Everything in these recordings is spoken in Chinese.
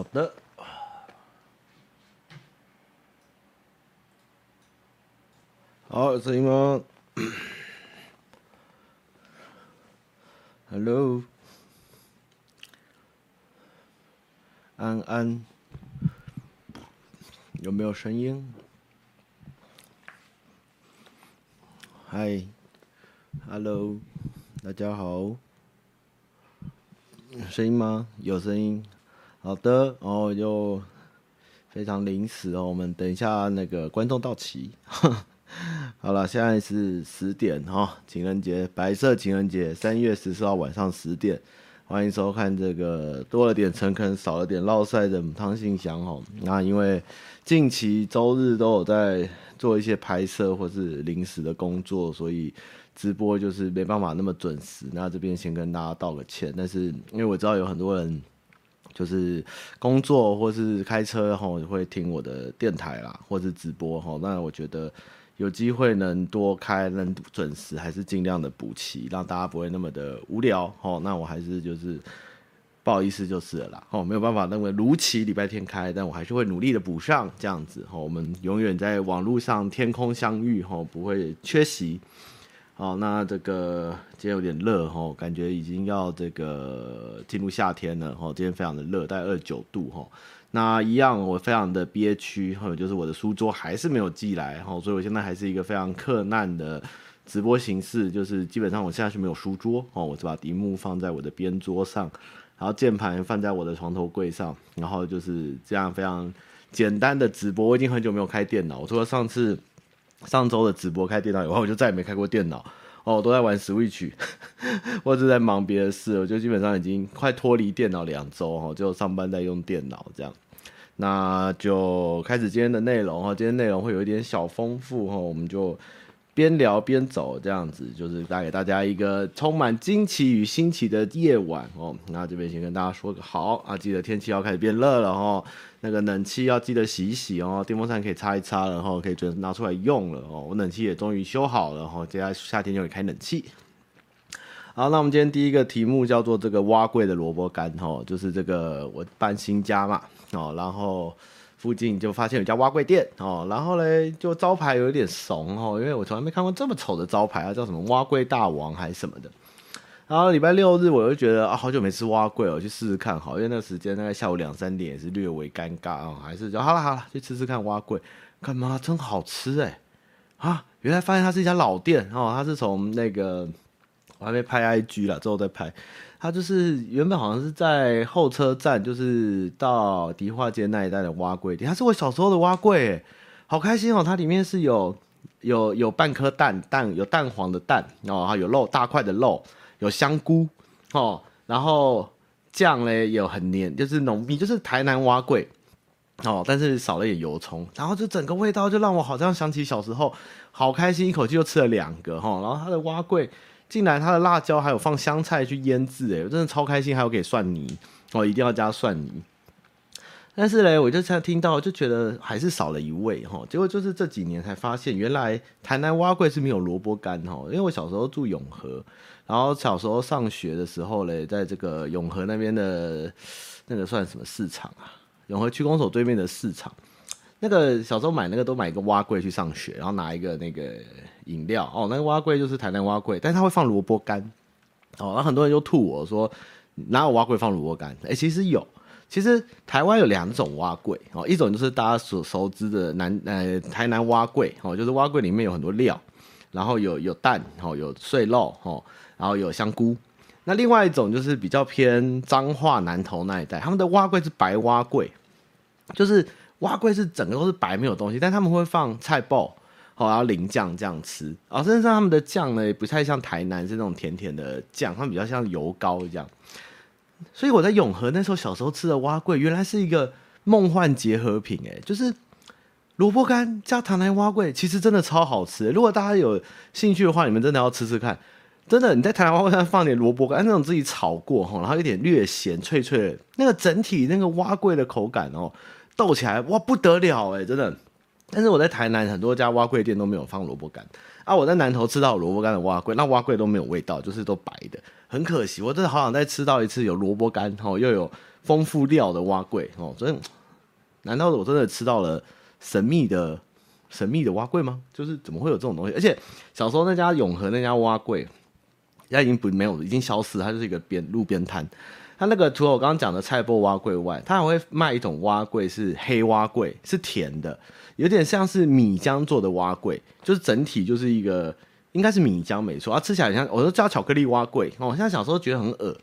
好的。好，有声音吗？Hello，安安，有没有声音？嗨，Hello，大家好。声音吗？有声音。好的，然后就非常临时哦。我们等一下那个观众到齐。好了，现在是十点哈、哦，情人节，白色情人节，三月十四号晚上十点，欢迎收看这个多了点诚恳，少了点烙赛的汤信箱哈。那因为近期周日都有在做一些拍摄或是临时的工作，所以直播就是没办法那么准时。那这边先跟大家道个歉，但是因为我知道有很多人就是工作或是开车哈会听我的电台啦，或是直播哈，那我觉得。有机会能多开，能准时，还是尽量的补齐，让大家不会那么的无聊。哦，那我还是就是不好意思就是了啦。哦，没有办法认为如期礼拜天开，但我还是会努力的补上这样子。哦，我们永远在网络上天空相遇，哦，不会缺席。好，那这个今天有点热，哦，感觉已经要这个进入夏天了。哦，今天非常的热，大概二十九度。哦。那一样，我非常的憋屈，还有就是我的书桌还是没有寄来，哈，所以我现在还是一个非常克难的直播形式，就是基本上我现在是没有书桌，哦，我是把萤幕放在我的边桌上，然后键盘放在我的床头柜上，然后就是这样非常简单的直播。我已经很久没有开电脑，除了上次上周的直播开电脑以后，我就再也没开过电脑。哦，我都在玩 Switch，或者在忙别的事，我就基本上已经快脱离电脑两周哈，就上班在用电脑这样。那就开始今天的内容哈，今天内容会有一点小丰富哈，我们就。边聊边走，这样子就是带给大家一个充满惊奇与新奇的夜晚哦。那这边先跟大家说个好啊，记得天气要开始变热了哦，那个冷气要记得洗一洗哦，电风扇可以擦一擦，然后可以准拿出来用了哦。我冷气也终于修好了哈，接下来夏天就会开冷气。好，那我们今天第一个题目叫做这个挖柜的萝卜干哈，就是这个我搬新家嘛哦，然后。附近就发现有家碗粿店哦，然后嘞就招牌有点怂哦，因为我从来没看过这么丑的招牌啊，叫什么碗粿大王还是什么的。然后礼拜六日我就觉得啊，好久没吃碗粿，我去试试看好，因为那个时间大概下午两三点也是略微尴尬啊，还是就好了好了，去吃吃看碗粿，干嘛真好吃哎啊！原来发现它是一家老店哦，它是从那个我还没拍 IG 了，之后再拍。它就是原本好像是在候车站，就是到迪化街那一带的碗粿店。它是我小时候的碗粿，好开心哦！它里面是有有有半颗蛋蛋，有蛋黄的蛋哦，还有肉大块的肉，有香菇哦，然后酱嘞有很黏，就是浓密，就是台南碗粿哦，但是少了一点油葱，然后就整个味道就让我好像想起小时候，好开心，一口气就吃了两个哈、哦。然后它的碗粿。进来，它的辣椒还有放香菜去腌制，哎，我真的超开心，还有给蒜泥，哦，一定要加蒜泥。但是嘞，我就才听到，就觉得还是少了一味哈。结果就是这几年才发现，原来台南碗粿是没有萝卜干哈。因为我小时候住永和，然后小时候上学的时候嘞，在这个永和那边的，那个算什么市场啊？永和区公所对面的市场。那个小时候买那个都买一个挖柜去上学，然后拿一个那个饮料哦，那个挖柜就是台南挖柜，但是它会放萝卜干哦，然后很多人就吐我说哪有挖柜放萝卜干？哎，其实有，其实台湾有两种挖柜哦，一种就是大家所熟知的南呃台南挖柜哦，就是挖柜里面有很多料，然后有有蛋哦，有碎肉哦，然后有香菇。那另外一种就是比较偏彰化南投那一带，他们的挖柜是白挖柜，就是。碗粿是整个都是白没有东西，但他们会放菜脯，好，然后淋酱这样吃。啊，甚至他们的酱呢，也不太像台南是那种甜甜的酱，他们比较像油膏这样。所以我在永和那时候小时候吃的碗粿，原来是一个梦幻结合品，哎，就是萝卜干加台南碗粿，其实真的超好吃。如果大家有兴趣的话，你们真的要吃吃看。真的，你在台南碗粿上放点萝卜干，那种自己炒过哈，然后有点略咸脆脆的，那个整体那个碗粿的口感哦。斗起来哇不得了哎，真的！但是我在台南很多家碗粿店都没有放萝卜干啊，我在南投吃到萝卜干的碗粿，那碗粿都没有味道，就是都白的，很可惜。我真的好想再吃到一次有萝卜干哦，又有丰富料的碗粿哦，真的，难道我真的吃到了神秘的神秘的碗粿吗？就是怎么会有这种东西？而且小时候那家永和那家碗粿，现在已经不没有，已经消失，它就是一个边路边摊。它那个除了我刚刚讲的菜脯碗粿外，它还会卖一种碗粿，是黑碗粿，是甜的，有点像是米浆做的碗粿，就是整体就是一个应该是米浆没错，它吃起来像，我都叫巧克力碗粿。我现在小时候觉得很恶。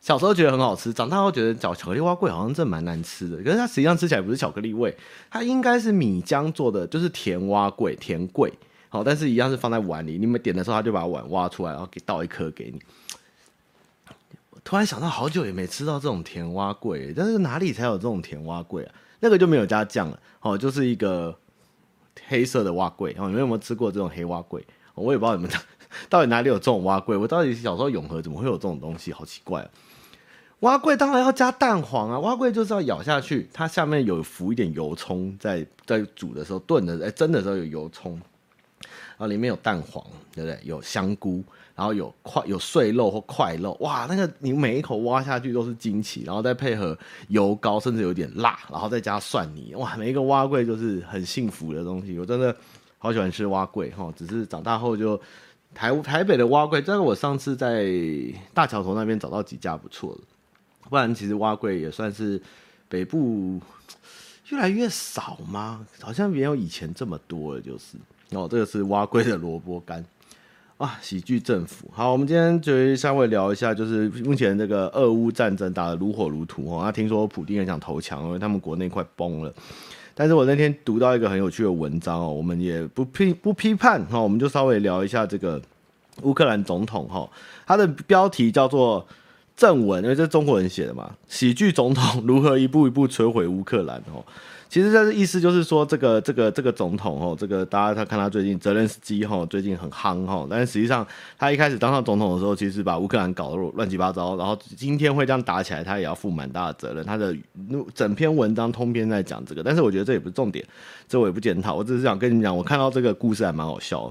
小时候觉得很好吃，长大后觉得嚼巧克力碗粿好像真的蛮难吃的。可是它实际上吃起来不是巧克力味，它应该是米浆做的，就是甜碗粿、甜粿。好，但是一样是放在碗里，你们点的时候，他就把碗挖出来，然后给倒一颗给你。突然想到，好久也没吃到这种甜蛙桂，但是哪里才有这种甜蛙桂啊？那个就没有加酱了，哦，就是一个黑色的蛙桂。哦，你们有没有吃过这种黑碗粿？我也不知道你们 到底哪里有这种蛙桂。我到底小时候永和怎么会有这种东西？好奇怪啊！碗粿当然要加蛋黄啊！蛙桂就是要咬下去，它下面有浮一点油葱，在在煮的时候炖的，哎、欸，蒸的时候有油葱，然后里面有蛋黄，对不对？有香菇，然后有块有碎肉或块肉，哇，那个你每一口挖下去都是惊奇，然后再配合油膏，甚至有点辣，然后再加蒜泥，哇，每一个碗粿就是很幸福的东西。我真的好喜欢吃碗粿哈，只是长大后就台台北的碗粿，这个我上次在大桥头那边找到几家不错的。不然，其实碗粿也算是北部越来越少吗？好像没有以前这么多了。就是哦，这个是碗粿的萝卜干啊，喜剧政府。好，我们今天就稍微聊一下，就是目前这个俄乌战争打得如火如荼哦。那听说普丁很想投降，因为他们国内快崩了。但是我那天读到一个很有趣的文章哦，我们也不批不批判哈，我们就稍微聊一下这个乌克兰总统哈，他的标题叫做。正文，因为这是中国人写的嘛。喜剧总统 如何一步一步摧毁乌克兰？哦，其实这个意思就是说，这个这个这个总统哦，这个大家他看他最近泽连斯基哈，最近很夯哈。但实际上，他一开始当上总统的时候，其实把乌克兰搞得乱七八糟。然后今天会这样打起来，他也要负蛮大的责任。他的整篇文章通篇在讲这个，但是我觉得这也不是重点，这我也不检讨。我只是想跟你们讲，我看到这个故事还蛮好笑。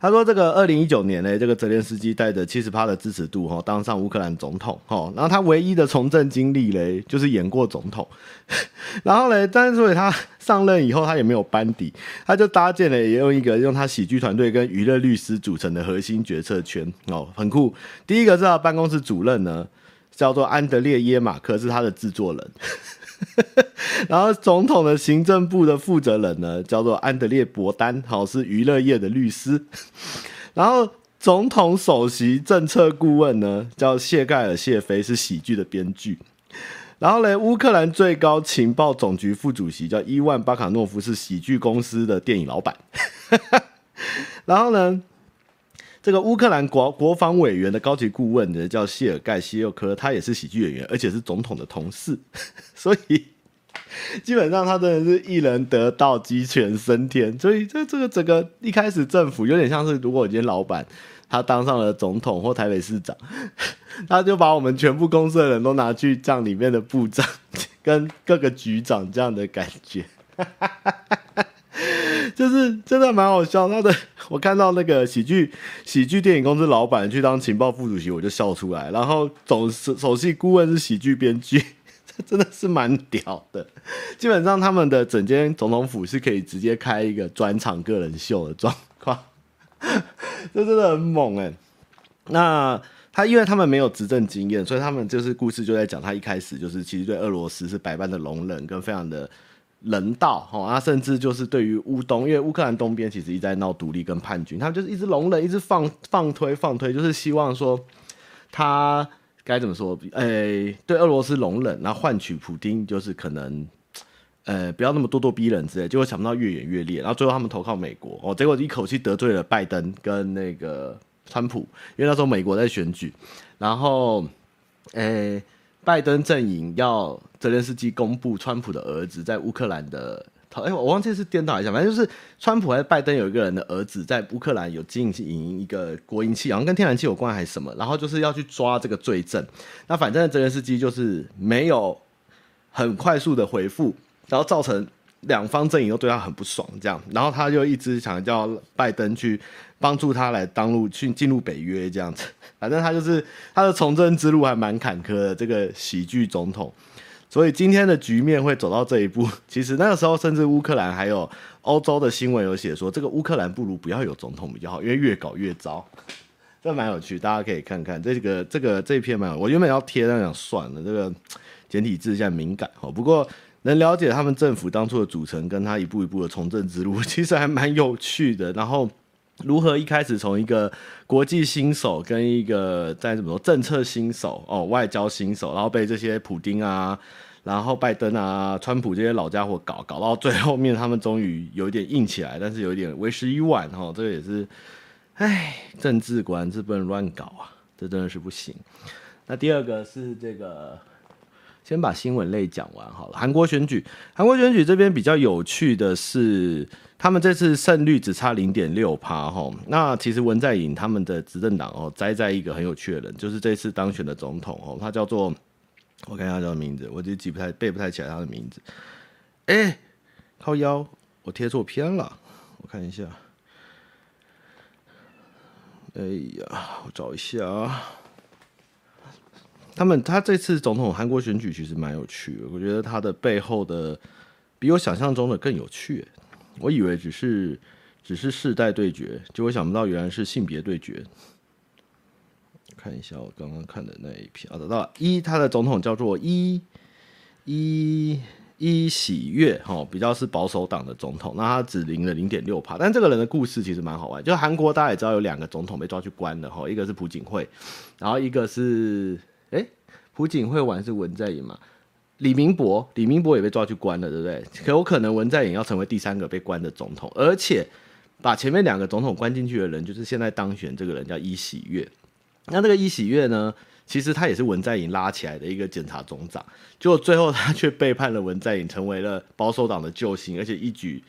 他说：“这个二零一九年呢，这个泽连斯基带着七十趴的支持度哈，当上乌克兰总统哈。然后他唯一的从政经历嘞，就是演过总统。然后呢，但是所以他上任以后，他也没有班底，他就搭建了也用一个用他喜剧团队跟娱乐律师组成的核心决策圈哦，很酷。第一个是他办公室主任呢，叫做安德烈耶马克，是他的制作人。” 然后，总统的行政部的负责人呢，叫做安德烈伯丹，好，是娱乐业的律师。然后，总统首席政策顾问呢，叫谢盖尔谢菲，是喜剧的编剧。然后呢，乌克兰最高情报总局副主席叫伊万巴卡诺夫，是喜剧公司的电影老板。然后呢，这个乌克兰国国防委员的高级顾问呢，叫谢尔盖希尤科，他也是喜剧演员，而且是总统的同事，所以 基本上他真的是一人得道，鸡犬升天。所以这这个整个一开始政府有点像是，如果今天老板他当上了总统或台北市长，他就把我们全部公司的人都拿去当里面的部长 跟各个局长这样的感觉。就是真的蛮好笑，他的我看到那个喜剧喜剧电影公司老板去当情报副主席，我就笑出来。然后总首席顾问是喜剧编剧，真的是蛮屌的。基本上他们的整间总统府是可以直接开一个专场个人秀的状况，这真的很猛哎。那他因为他们没有执政经验，所以他们就是故事就在讲他一开始就是其实对俄罗斯是百般的容忍跟非常的。人道哈，他甚至就是对于乌东，因为乌克兰东边其实一直在闹独立跟叛军，他们就是一直容忍，一直放放推放推，就是希望说他该怎么说？诶、欸，对俄罗斯容忍，然后换取普丁就是可能呃不要那么咄咄逼人之类，结果想不到越演越烈，然后最后他们投靠美国哦，结果一口气得罪了拜登跟那个川普，因为那时候美国在选举，然后诶。拜登阵营要泽连斯基公布川普的儿子在乌克兰的，哎、我忘记是颠倒一下，反正就是川普还是拜登有一个人的儿子在乌克兰有经营一个国营企业，好像跟天然气有关还是什么，然后就是要去抓这个罪证。那反正泽连斯基就是没有很快速的回复，然后造成两方阵营都对他很不爽，这样，然后他就一直想叫拜登去帮助他来当路去进入北约这样子。反正他就是他的从政之路还蛮坎坷的，这个喜剧总统。所以今天的局面会走到这一步，其实那个时候甚至乌克兰还有欧洲的新闻有写说，这个乌克兰不如不要有总统比较好，因为越搞越糟。这蛮有趣，大家可以看看这个这个这篇蛮有，我原本要贴，但想算了，这个简体字现在敏感哦。不过能了解他们政府当初的组成，跟他一步一步的从政之路，其实还蛮有趣的。然后如何一开始从一个国际新手跟一个在怎么说政策新手哦，外交新手，然后被这些普丁啊，然后拜登啊、川普这些老家伙搞搞到最后面，他们终于有一点硬起来，但是有一点为时已晚哦。这个也是。哎，政治果然是不能乱搞啊，这真的是不行。那第二个是这个，先把新闻类讲完好了。韩国选举，韩国选举这边比较有趣的是，他们这次胜率只差零点六趴哈。那其实文在寅他们的执政党哦，栽在一个很有趣的人，就是这次当选的总统哦，他叫做我看一下他叫什么名字，我就记不太背不太起来他的名字。哎，靠腰，我贴错片了，我看一下。哎呀，我找一下啊。他们他这次总统韩国选举其实蛮有趣的，我觉得他的背后的比我想象中的更有趣。我以为只是只是世代对决，结果想不到原来是性别对决。看一下我刚刚看的那一篇啊，得到一，他的总统叫做一一。一喜悦哈，比较是保守党的总统，那他只赢了零点六趴，但这个人的故事其实蛮好玩。就韩国大家也知道有两个总统被抓去关了哈，一个是朴槿惠，然后一个是哎朴槿惠完是文在寅嘛，李明博李明博也被抓去关了，对不对？可有可能文在寅要成为第三个被关的总统，而且把前面两个总统关进去的人，就是现在当选这个人叫伊喜悦。那这个伊喜悦呢？其实他也是文在寅拉起来的一个检察总长，结果最后他却背叛了文在寅，成为了保守党的救星，而且一举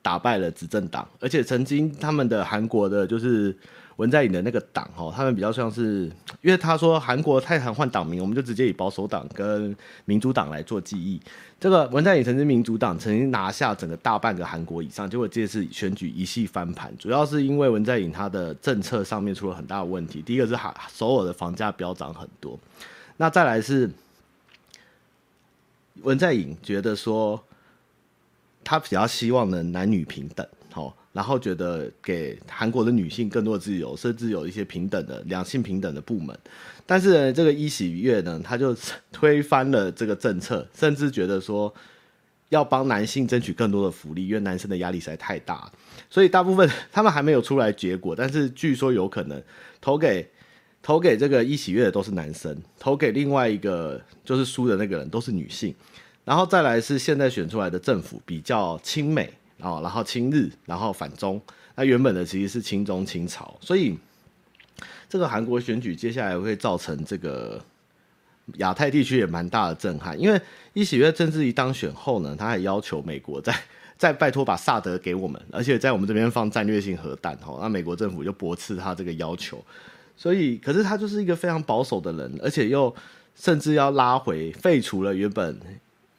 打败了执政党，而且曾经他们的韩国的就是。文在寅的那个党哈，他们比较像是，因为他说韩国太常换党名，我们就直接以保守党跟民主党来做记忆。这个文在寅曾经民主党曾经拿下整个大半个韩国以上，结果这次选举一系翻盘，主要是因为文在寅他的政策上面出了很大的问题。第一个是哈首尔的房价飙涨很多，那再来是文在寅觉得说他比较希望能男女平等，好。然后觉得给韩国的女性更多的自由，甚至有一些平等的两性平等的部门，但是呢，这个伊喜悦呢，他就推翻了这个政策，甚至觉得说要帮男性争取更多的福利，因为男生的压力实在太大，所以大部分他们还没有出来结果，但是据说有可能投给投给这个伊喜悦的都是男生，投给另外一个就是输的那个人都是女性，然后再来是现在选出来的政府比较亲美。哦，然后亲日，然后反中，那原本的其实是亲中亲朝，所以这个韩国选举接下来会造成这个亚太地区也蛮大的震撼，因为伊喜悦政治一当选后呢，他还要求美国再再拜托把萨德给我们，而且在我们这边放战略性核弹，哦，那美国政府就驳斥他这个要求，所以可是他就是一个非常保守的人，而且又甚至要拉回废除了原本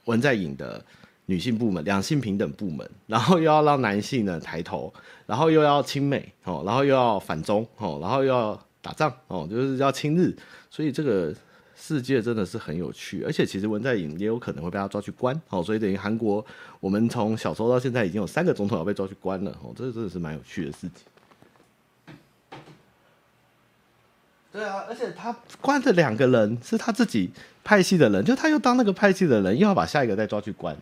文在寅的。女性部门、两性平等部门，然后又要让男性呢抬头，然后又要亲美哦，然后又要反中哦，然后又要打仗哦，就是要亲日，所以这个世界真的是很有趣，而且其实文在寅也有可能会被他抓去关哦，所以等于韩国我们从小时候到现在已经有三个总统要被抓去关了哦，这真的是蛮有趣的事情。对啊，而且他关的两个人是他自己派系的人，就他又当那个派系的人，又要把下一个再抓去关。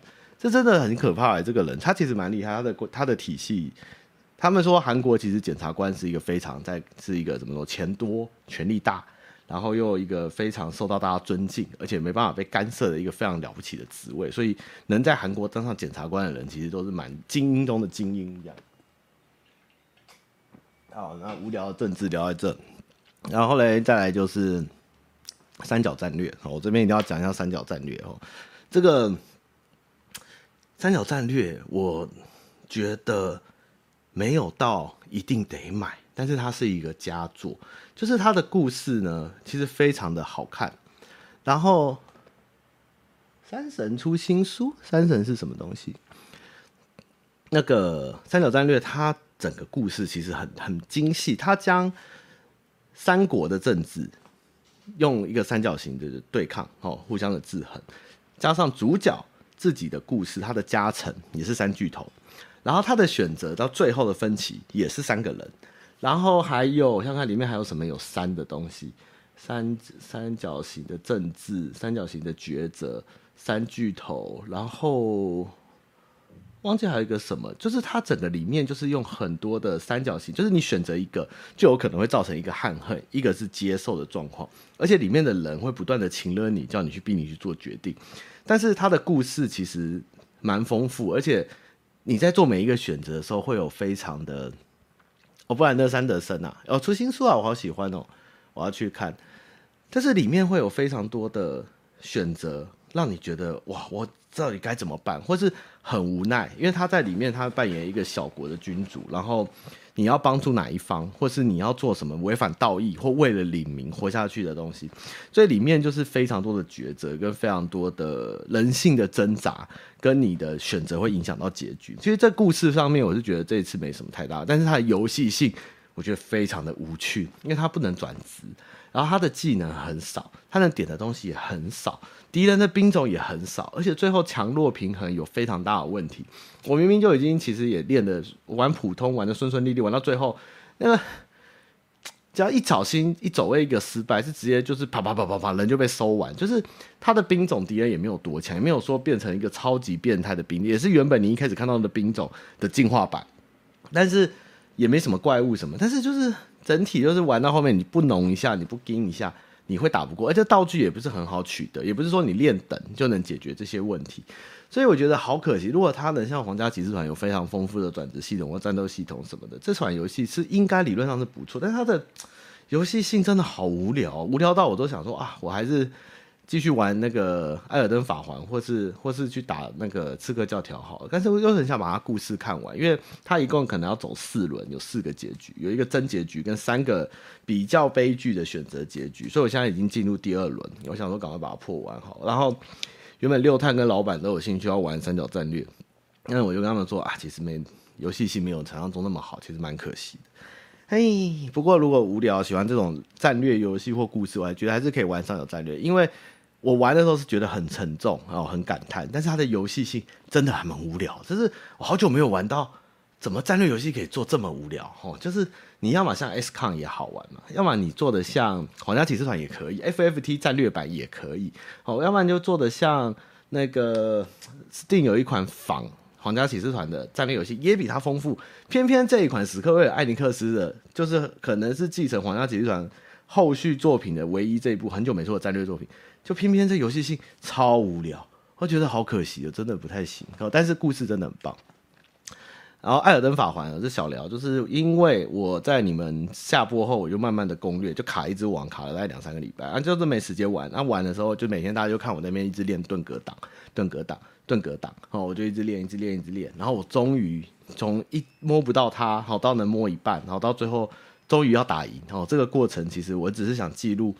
这真的很可怕哎！这个人他其实蛮厉害，他的他的体系，他们说韩国其实检察官是一个非常在是一个怎么说钱多权力大，然后又一个非常受到大家尊敬，而且没办法被干涉的一个非常了不起的职位，所以能在韩国当上检察官的人，其实都是蛮精英中的精英这样。好，那无聊的政治聊在这，然后嘞，再来就是三角战略，我这边一定要讲一下三角战略哦，这个。三角战略，我觉得没有到一定得买，但是它是一个佳作，就是它的故事呢，其实非常的好看。然后，三神出新书，三神是什么东西？那个三角战略，它整个故事其实很很精细，它将三国的政治用一个三角形的对抗，哦，互相的制衡，加上主角自己的故事，他的加成也是三巨头，然后他的选择到最后的分歧也是三个人，然后还有像看里面还有什么有三的东西，三三角形的政治，三角形的抉择，三巨头，然后。忘记还有一个什么，就是它整个里面就是用很多的三角形，就是你选择一个，就有可能会造成一个憾恨，一个是接受的状况，而且里面的人会不断的情勒你，叫你去逼你去做决定。但是它的故事其实蛮丰富，而且你在做每一个选择的时候，会有非常的哦，布兰德·山德森啊，哦，出新书啊，我好喜欢哦，我要去看。但是里面会有非常多的选择，让你觉得哇，我。到底该怎么办，或是很无奈，因为他在里面，他扮演一个小国的君主，然后你要帮助哪一方，或是你要做什么违反道义或为了领民活下去的东西，所以里面就是非常多的抉择，跟非常多的人性的挣扎，跟你的选择会影响到结局。其实这故事上面，我是觉得这一次没什么太大，但是它的游戏性，我觉得非常的无趣，因为它不能转职。然后他的技能很少，他能点的东西也很少，敌人的兵种也很少，而且最后强弱平衡有非常大的问题。我明明就已经其实也练的玩普通，玩的顺顺利利，玩到最后那个只要一小心一走位一个失败，是直接就是啪啪啪啪啪人就被收完。就是他的兵种敌人也没有多强，也没有说变成一个超级变态的兵，也是原本你一开始看到的兵种的进化版，但是也没什么怪物什么，但是就是。整体就是玩到后面，你不浓一下，你不盯一下，你会打不过。而且道具也不是很好取得，也不是说你练等就能解决这些问题。所以我觉得好可惜。如果他能像皇家骑士团有非常丰富的转职系统或战斗系统什么的，这款游戏是应该理论上是不错。但是它的游戏性真的好无聊，无聊到我都想说啊，我还是。继续玩那个艾尔登法环，或是或是去打那个刺客教条好了，但是我又很想把它故事看完，因为它一共可能要走四轮，有四个结局，有一个真结局跟三个比较悲剧的选择结局，所以我现在已经进入第二轮，我想说赶快把它破完好。然后原本六探跟老板都有兴趣要玩三角战略，那我就跟他们说啊，其实没游戏性没有想象中那么好，其实蛮可惜的。嘿，不过如果无聊喜欢这种战略游戏或故事，我还觉得还是可以玩三角战略，因为。我玩的时候是觉得很沉重，然后很感叹，但是它的游戏性真的还蛮无聊。就是我好久没有玩到，怎么战略游戏可以做这么无聊？哦，就是你要么像 XCOM 也好玩嘛，要么你做的像皇家骑士团也可以，FFT 战略版也可以，哦，要不然就做的像那个 Steam 有一款仿皇家骑士团的战略游戏，也比它丰富。偏偏这一款史克威尔艾尼克斯的，就是可能是继承皇家骑士团后续作品的唯一这一部很久没做的战略作品。就偏偏这游戏性超无聊，我觉得好可惜哦，真的不太行。但是故事真的很棒。然后《艾尔登法环》这小聊，就是因为我在你们下播后，我就慢慢的攻略，就卡一只网，卡了大概两三个礼拜，啊，就是没时间玩。那、玩的时候，就每天大家就看我那边一直练盾格挡、盾格挡、盾格挡，然后我就一直练、一直练、一直练。然后我终于从一摸不到它，好到能摸一半，然后到最后终于要打赢。然后这个过程，其实我只是想记录。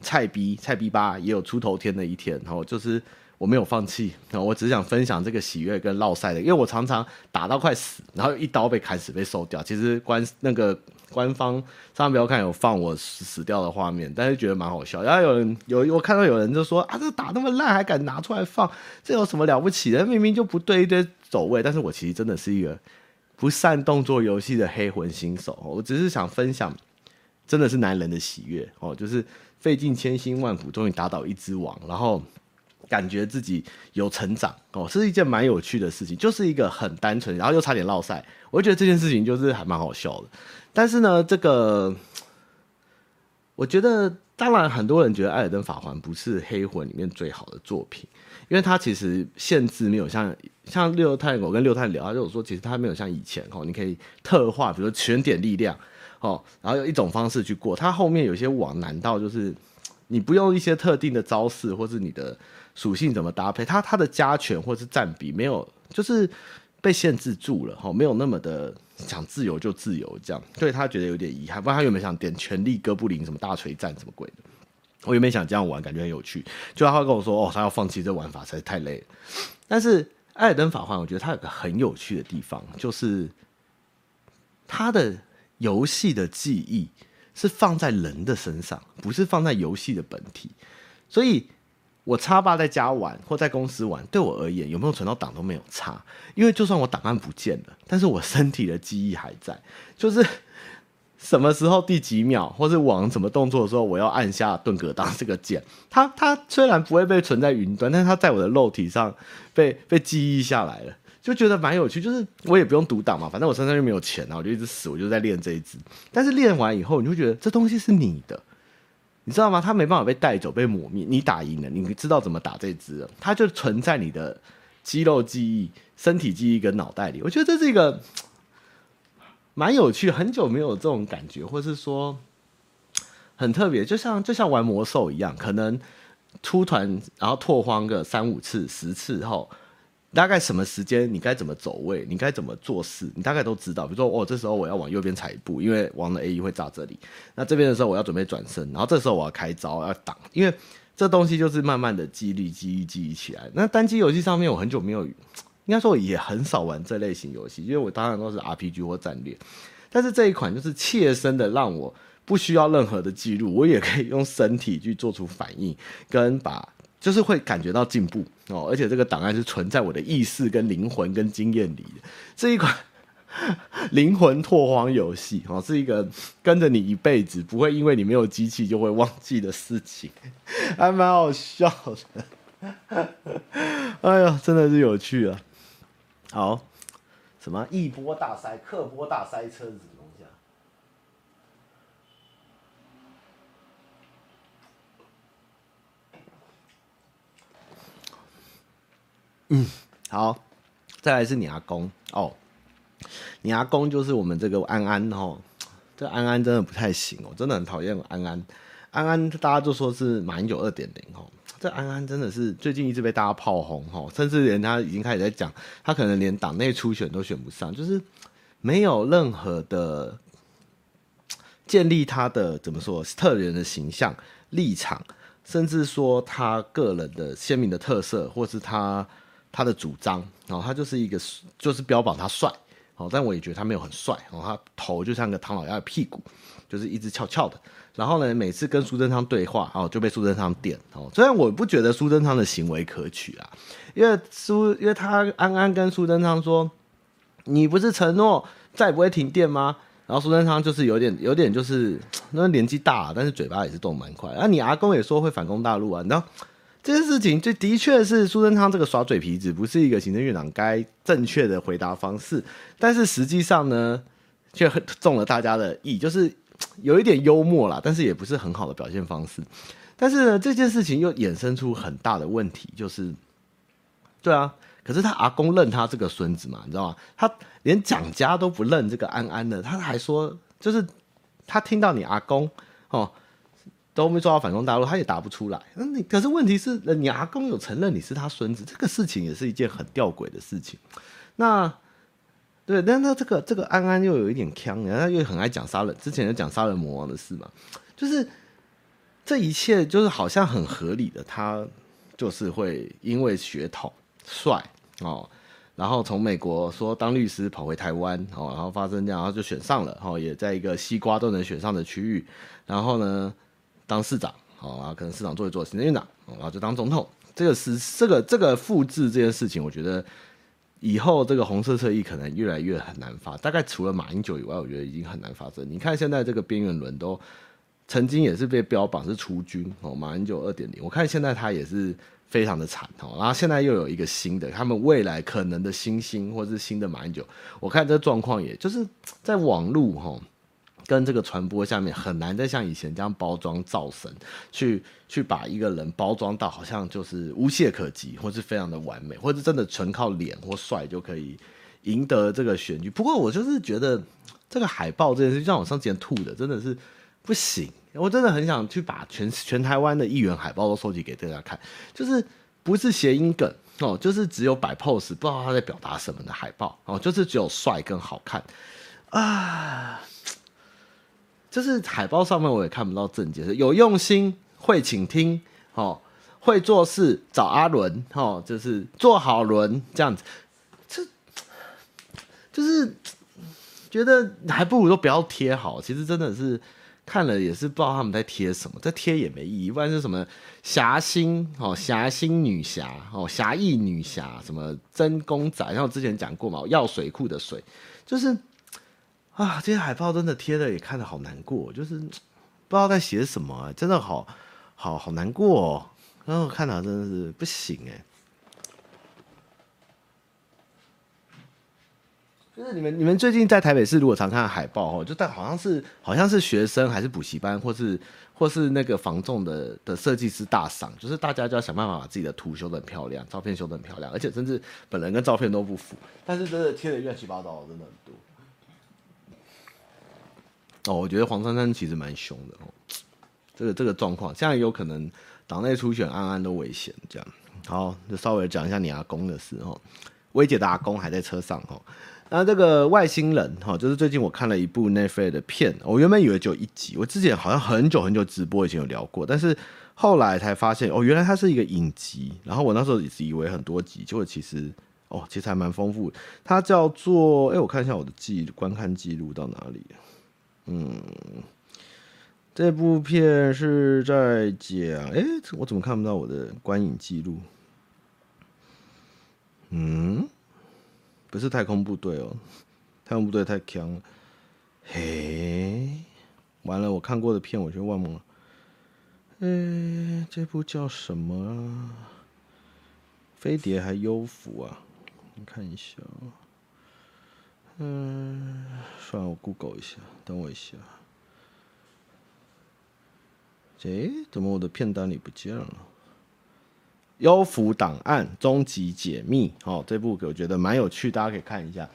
菜逼菜逼吧也有出头天的一天，然后就是我没有放弃，然后我只是想分享这个喜悦跟烙赛的，因为我常常打到快死，然后一刀被砍死被收掉。其实官那个官方上面不要看有放我死掉的画面，但是觉得蛮好笑。然后有人有我看到有人就说啊，这打那么烂还敢拿出来放，这有什么了不起的？明明就不对一堆走位。但是我其实真的是一个不善动作游戏的黑魂新手，我只是想分享，真的是男人的喜悦哦，就是。费尽千辛万苦，终于打倒一只王，然后感觉自己有成长哦，是一件蛮有趣的事情，就是一个很单纯，然后又差点落赛，我就觉得这件事情就是还蛮好笑的。但是呢，这个我觉得，当然很多人觉得《艾尔登法环》不是黑魂里面最好的作品，因为它其实限制没有像像六太，我跟六太聊，他就说其实它没有像以前哦，你可以特化，比如说全点力量。哦，然后有一种方式去过，它后面有些网难道就是你不用一些特定的招式，或是你的属性怎么搭配，它它的加权或是占比没有，就是被限制住了，哈，没有那么的想自由就自由这样，所以他觉得有点遗憾。不然他有没有想点全力哥布林什么大锤战什么鬼的，我原本想这样玩，感觉很有趣，就他跟我说，哦，他要放弃这玩法实在太累了。但是艾尔登法环，我觉得它有个很有趣的地方，就是它的游戏的记忆是放在人的身上，不是放在游戏的本体。所以，我 Xbox 在家玩或在公司玩，对我而言有没有存到档都没有差，因为就算我档案不见了，但是我身体的记忆还在，就是。什么时候第几秒，或是往什么动作的时候，我要按下顿格档这个键。它它虽然不会被存在云端，但是它在我的肉体上被被记忆下来了，就觉得蛮有趣。就是我也不用读档嘛，反正我身上又没有钱啊，我就一直死，我就在练这一支。但是练完以后，你会觉得这东西是你的，你知道吗？它没办法被带走、被抹灭。你打赢了，你知道怎么打这支，它就存在你的肌肉记忆、身体记忆跟脑袋里。我觉得这是一个。蛮有趣，很久没有这种感觉，或是说 很特别，就像就像玩魔兽一样，可能出团然后拓荒个三五次、十次后，大概什么时间你该怎么走位，你该怎么做事，你大概都知道。比如说，哦，这时候我要往右边踩一步，因为王的 A E 会炸这里。那这边的时候我要准备转身，然后这时候我要开招要挡，因为这东西就是慢慢的记忆、记忆、记忆起来。那单机游戏上面，我很久没有。应该说我也很少玩这类型游戏，因为我当然都是 RPG 或战略。但是这一款就是切身的，让我不需要任何的记录，我也可以用身体去做出反应，跟把就是会感觉到进步哦。而且这个档案是存在我的意识、跟灵魂、跟经验里的。这一款 灵魂拓荒游戏哦，是一个跟着你一辈子，不会因为你没有机器就会忘记的事情，还蛮好笑的。哎呀，真的是有趣啊！好，什么？一波大塞、客波大塞车子什么东西啊？嗯，好，再来是你阿公。哦，你阿公就是我们这个安安哦，这安安真的不太行哦，真的很讨厌安安，安安大家就说是马英九二点零哦。这安安真的是最近一直被大家炮轰哈，甚至连他已经开始在讲，他可能连党内初选都选不上，就是没有任何的建立他的怎么说特人的形象立场，甚至说他个人的鲜明的特色，或是他他的主张，然后他就是一个就是标榜他帅，哦，但我也觉得他没有很帅，哦，他头就像个唐老鸭的屁股，就是一直翘翘的。然后呢，每次跟苏贞昌对话，哦，就被苏贞昌点哦。虽然我不觉得苏贞昌的行为可取啊，因为苏，因为他安安跟苏贞昌说，你不是承诺再也不会停电吗？然后苏贞昌就是有点，有点就是那年纪大，但是嘴巴也是动蛮快。啊你阿公也说会反攻大陆啊，你知道这件事情，就的确是苏贞昌这个耍嘴皮子，不是一个行政院长该正确的回答方式。但是实际上呢，却中了大家的意，就是。有一点幽默啦，但是也不是很好的表现方式。但是，这件事情又衍生出很大的问题，就是，对啊，可是他阿公认他这个孙子嘛，你知道吗？他连蒋家都不认这个安安的，他还说，就是他听到你阿公哦都没抓到反攻大陆，他也答不出来。那你可是问题是，你阿公有承认你是他孙子，这个事情也是一件很吊诡的事情。那。对，但他这个这个安安又有一点呛，然后他又很爱讲杀人，之前有讲杀人魔王的事嘛，就是这一切就是好像很合理的，他就是会因为血统帅哦，然后从美国说当律师跑回台湾哦，然后发生这样，然后就选上了，哦，也在一个西瓜都能选上的区域，然后呢当市长，哦，然后可能市长做一做行政院长，然后就当总统，这个是这个这个复制这件事情，我觉得。以后这个红色侧翼可能越来越很难发，大概除了马英九以外，我觉得已经很难发生。你看现在这个边缘轮都曾经也是被标榜是除军哦，马英九二点零，我看现在他也是非常的惨哦，然后现在又有一个新的，他们未来可能的新星或是新的马英九，我看这状况也就是在网路哈。跟这个传播下面很难再像以前这样包装造神，去去把一个人包装到好像就是无懈可击，或是非常的完美，或是真的纯靠脸或帅就可以赢得这个选举。不过我就是觉得这个海报这件事，就像我上前吐的，真的是不行。我真的很想去把全全台湾的议员海报都收集给大家看，就是不是谐音梗哦，就是只有摆 pose，不知道他在表达什么的海报哦，就是只有帅跟好看啊。就是海报上面我也看不到正解，是有用心会倾听，哦，会做事找阿伦，哦，就是做好伦这样子，这就是觉得还不如说不要贴好。其实真的是看了也是不知道他们在贴什么，这贴也没意义。不然是什么侠心哦，侠心女侠哦，侠义女侠什么真公仔，像我之前讲过嘛，药水库的水，就是啊，这些海报真的贴的也看得好难过，就是不知道在写什么，真的好好好难过哦。然后看到真的是不行哎，就是你们你们最近在台北市如果常看海报哦，就但好像是好像是学生还是补习班，或是或是那个房仲的的设计师大赏，就是大家就要想办法把自己的图修的很漂亮，照片修的很漂亮，而且甚至本人跟照片都不符，但是真的贴的乱七八糟，真的很多。哦，我觉得黄珊珊其实蛮凶的哦，这个这个状况现在有可能。党内初选，安安都危险，这样好，就稍微讲一下你阿公的事哦。薇姐的阿公还在车上哦。那这个外星人哈，就是最近我看了一部 Netflix 的片，我原本以为只有一集，我之前好像很久很久直播以前有聊过，但是后来才发现哦，原来它是一个影集。然后我那时候也是以为很多集，结果其实哦，其实还蛮丰富。它叫做哎，我看一下我的记观看记录到哪里，嗯。这部片是在讲，哎，我怎么看不到我的观影记录？嗯，不是太空部队哦，太空部队太强了。嘿，完了，我看过的片我就忘了。哎，这部叫什么？飞碟还幽浮啊？你看一下。嗯，算了，我 Google 一下，等我一下。哎，怎么我的片单里不见了？《幽浮档案：终极解密》哦，这部我觉得蛮有趣，大家可以看一下。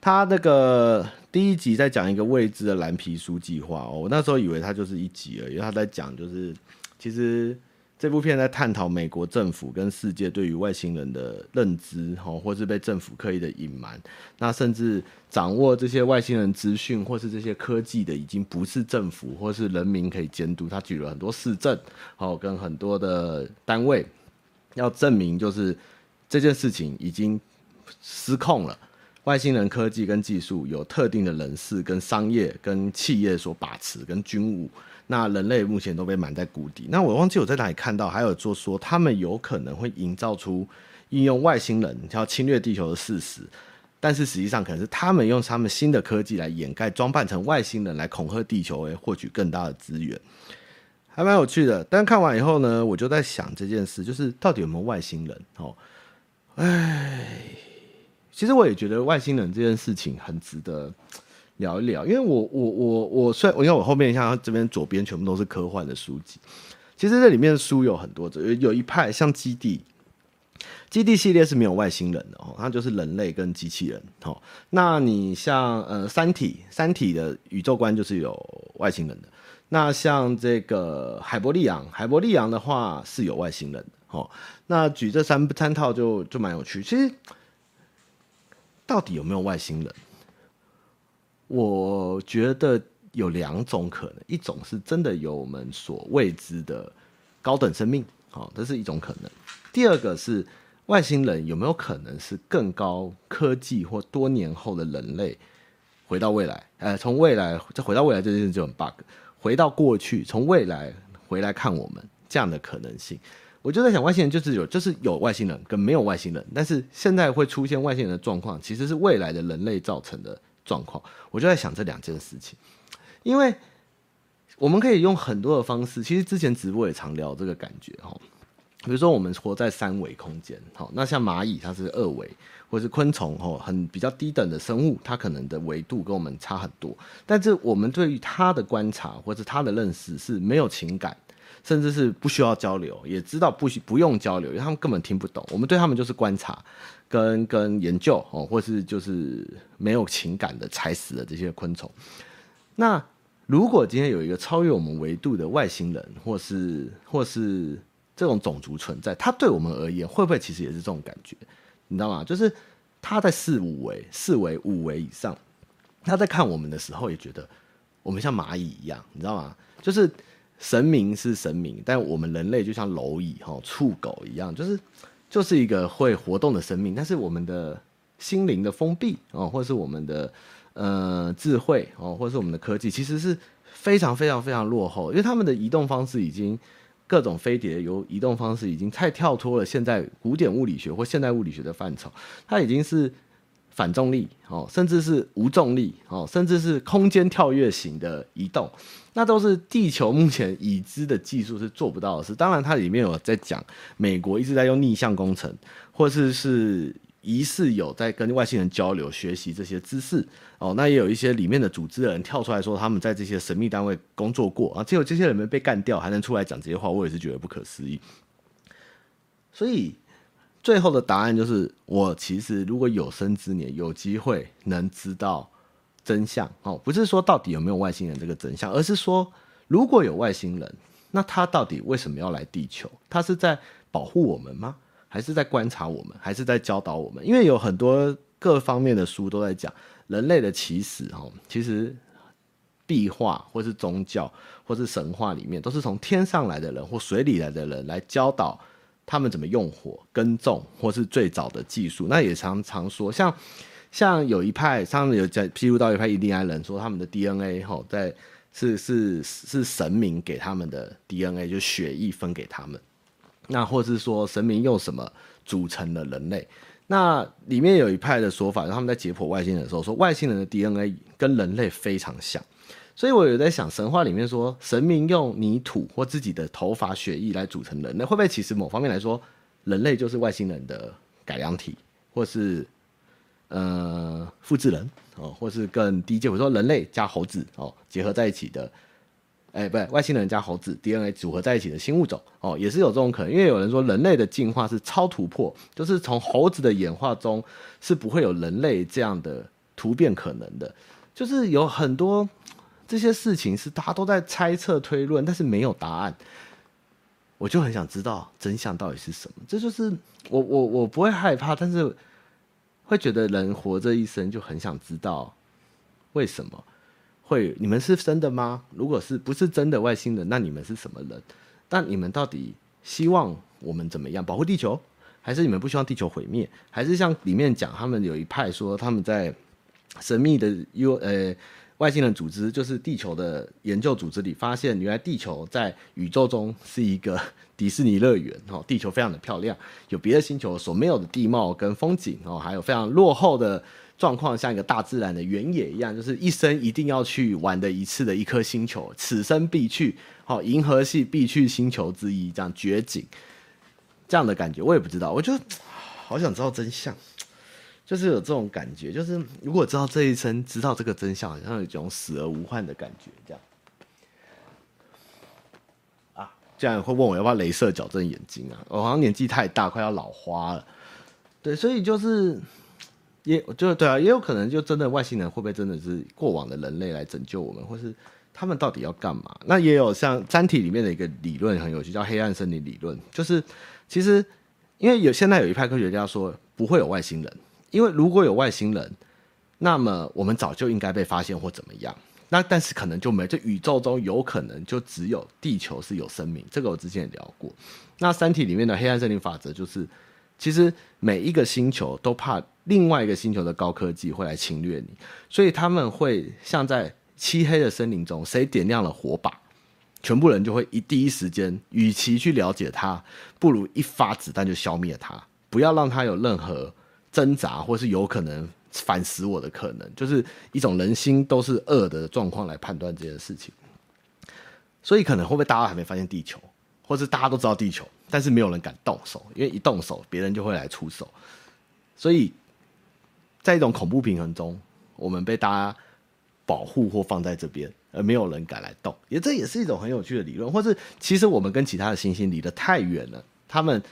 他那个第一集在讲一个未知的蓝皮书计划哦，我那时候以为他就是一集而已，他在讲就是其实。这部片在探讨美国政府跟世界对于外星人的认知，吼，或是被政府刻意的隐瞒，那甚至掌握这些外星人资讯或是这些科技的，已经不是政府或是人民可以监督。他举了很多事证，好，跟很多的单位，要证明就是这件事情已经失控了。外星人科技跟技术有特定的人士跟商业跟企业所把持跟军武。那人类目前都被埋在谷底。那我忘记我在哪里看到，还有做说他们有可能会营造出应用外星人要侵略地球的事实，但是实际上可能是他们用他们新的科技来掩盖，装扮成外星人来恐吓地球，诶，获取更大的资源，还蛮有趣的。但看完以后呢，我就在想这件事，就是到底有没有外星人？哦，哎，其实我也觉得外星人这件事情很值得。聊一聊，因为我我我我虽然我因为我后面像这边左边全部都是科幻的书籍，其实这里面书有很多，有有一派像基地，基地系列是没有外星人的哦，它就是人类跟机器人哦。那你像呃三体，三体的宇宙观就是有外星人的。那像这个海伯利昂，海伯利昂的话是有外星人的哦。那举这三三套就就蛮有趣。其实到底有没有外星人？我觉得有两种可能，一种是真的有我们所未知的高等生命，好，这是一种可能；第二个是外星人有没有可能是更高科技或多年后的人类回到未来？呃，从未来再回到未来这件事就很 bug，回到过去，从未来回来看我们这样的可能性，我就在想，外星人就是有，就是有外星人跟没有外星人，但是现在会出现外星人的状况，其实是未来的人类造成的。状况，我就在想这两件事情，因为我们可以用很多的方式，其实之前直播也常聊这个感觉哈，比如说我们活在三维空间，好，那像蚂蚁它是二维，或是昆虫哈，很比较低等的生物，它可能的维度跟我们差很多，但是我们对于它的观察或者它的认识是没有情感。甚至是不需要交流，也知道不需不用交流，因为他们根本听不懂。我们对他们就是观察跟跟研究哦，或是就是没有情感的踩死的这些昆虫。那如果今天有一个超越我们维度的外星人，或是或是这种种族存在，他对我们而言会不会其实也是这种感觉？你知道吗？就是他在四五维、四维、五维以上，他在看我们的时候也觉得我们像蚂蚁一样，你知道吗？就是。神明是神明，但我们人类就像蝼蚁、哈触狗一样，就是就是一个会活动的生命。但是我们的心灵的封闭哦，或是我们的呃智慧哦，或是我们的科技，其实是非常非常非常落后，因为他们的移动方式已经各种飞碟由移动方式已经太跳脱了现在古典物理学或现代物理学的范畴，它已经是。反重力哦，甚至是无重力哦，甚至是空间跳跃型的移动，那都是地球目前已知的技术是做不到的事。当然，它里面有在讲美国一直在用逆向工程，或是是疑似有在跟外星人交流、学习这些知识哦。那也有一些里面的组织的人跳出来说，他们在这些神秘单位工作过啊。结果这些人没被干掉，还能出来讲这些话，我也是觉得不可思议。所以。最后的答案就是，我其实如果有生之年有机会能知道真相哦，不是说到底有没有外星人这个真相，而是说如果有外星人，那他到底为什么要来地球？他是在保护我们吗？还是在观察我们？还是在教导我们？因为有很多各方面的书都在讲人类的起始哦，其实壁画或是宗教或是神话里面都是从天上来的人或水里来的人来教导。他们怎么用火耕种，或是最早的技术，那也常常说，像像有一派，他们有在披露到一派印第安人说，他们的 DNA 吼在是是是神明给他们的 DNA，就血液分给他们，那或是说神明用什么组成了人类，那里面有一派的说法，他们在解剖外星人的时候说，外星人的 DNA 跟人类非常像。所以，我有在想，神话里面说神明用泥土或自己的头发、血液来组成人类，会不会其实某方面来说，人类就是外星人的改良体，或是呃复制人哦，或是更低阶，比如说人类加猴子哦结合在一起的，哎、不对，外星人加猴子 DNA 组合在一起的新物种哦，也是有这种可能。因为有人说人类的进化是超突破，就是从猴子的演化中是不会有人类这样的突变可能的，就是有很多。这些事情是大家都在猜测推论，但是没有答案。我就很想知道真相到底是什么。这就是我我我不会害怕，但是会觉得人活这一生就很想知道为什么会。你们是真的吗？如果是不是真的外星人，那你们是什么人？那你们到底希望我们怎么样？保护地球，还是你们不希望地球毁灭？还是像里面讲，他们有一派说他们在神秘的 U 呃。外星人组织就是地球的研究组织里发现，原来地球在宇宙中是一个迪士尼乐园哦，地球非常的漂亮，有别的星球所没有的地貌跟风景哦，还有非常落后的状况，像一个大自然的原野一样，就是一生一定要去玩的一次的一颗星球，此生必去哦，银河系必去星球之一，这样绝景，这样的感觉我也不知道，我就 好想知道真相。就是有这种感觉，就是如果知道这一生知道这个真相，好像有一种死而无憾的感觉，这样。啊，这样会问我要不要镭射矫正眼睛啊？我好像年纪太大，快要老花了。对，所以就是也就对啊，也有可能就真的外星人会不会真的是过往的人类来拯救我们，或是他们到底要干嘛？那也有像《三体》里面的一个理论很有趣，叫黑暗森林理论，就是其实因为有现在有一派科学家说不会有外星人。因为如果有外星人，那么我们早就应该被发现或怎么样。那但是可能就没，这宇宙中有可能就只有地球是有生命。这个我之前也聊过。那《三体》里面的黑暗森林法则就是，其实每一个星球都怕另外一个星球的高科技会来侵略你，所以他们会像在漆黑的森林中，谁点亮了火把，全部人就会以第一时间，与其去了解它，不如一发子弹就消灭它，不要让它有任何。挣扎，或是有可能反噬我的可能，就是一种人心都是恶的状况来判断这件事情。所以可能会不会大家还没发现地球，或是大家都知道地球，但是没有人敢动手，因为一动手别人就会来出手。所以在一种恐怖平衡中，我们被大家保护或放在这边，而没有人敢来动。也这也是一种很有趣的理论，或是其实我们跟其他的行星离得太远了，他们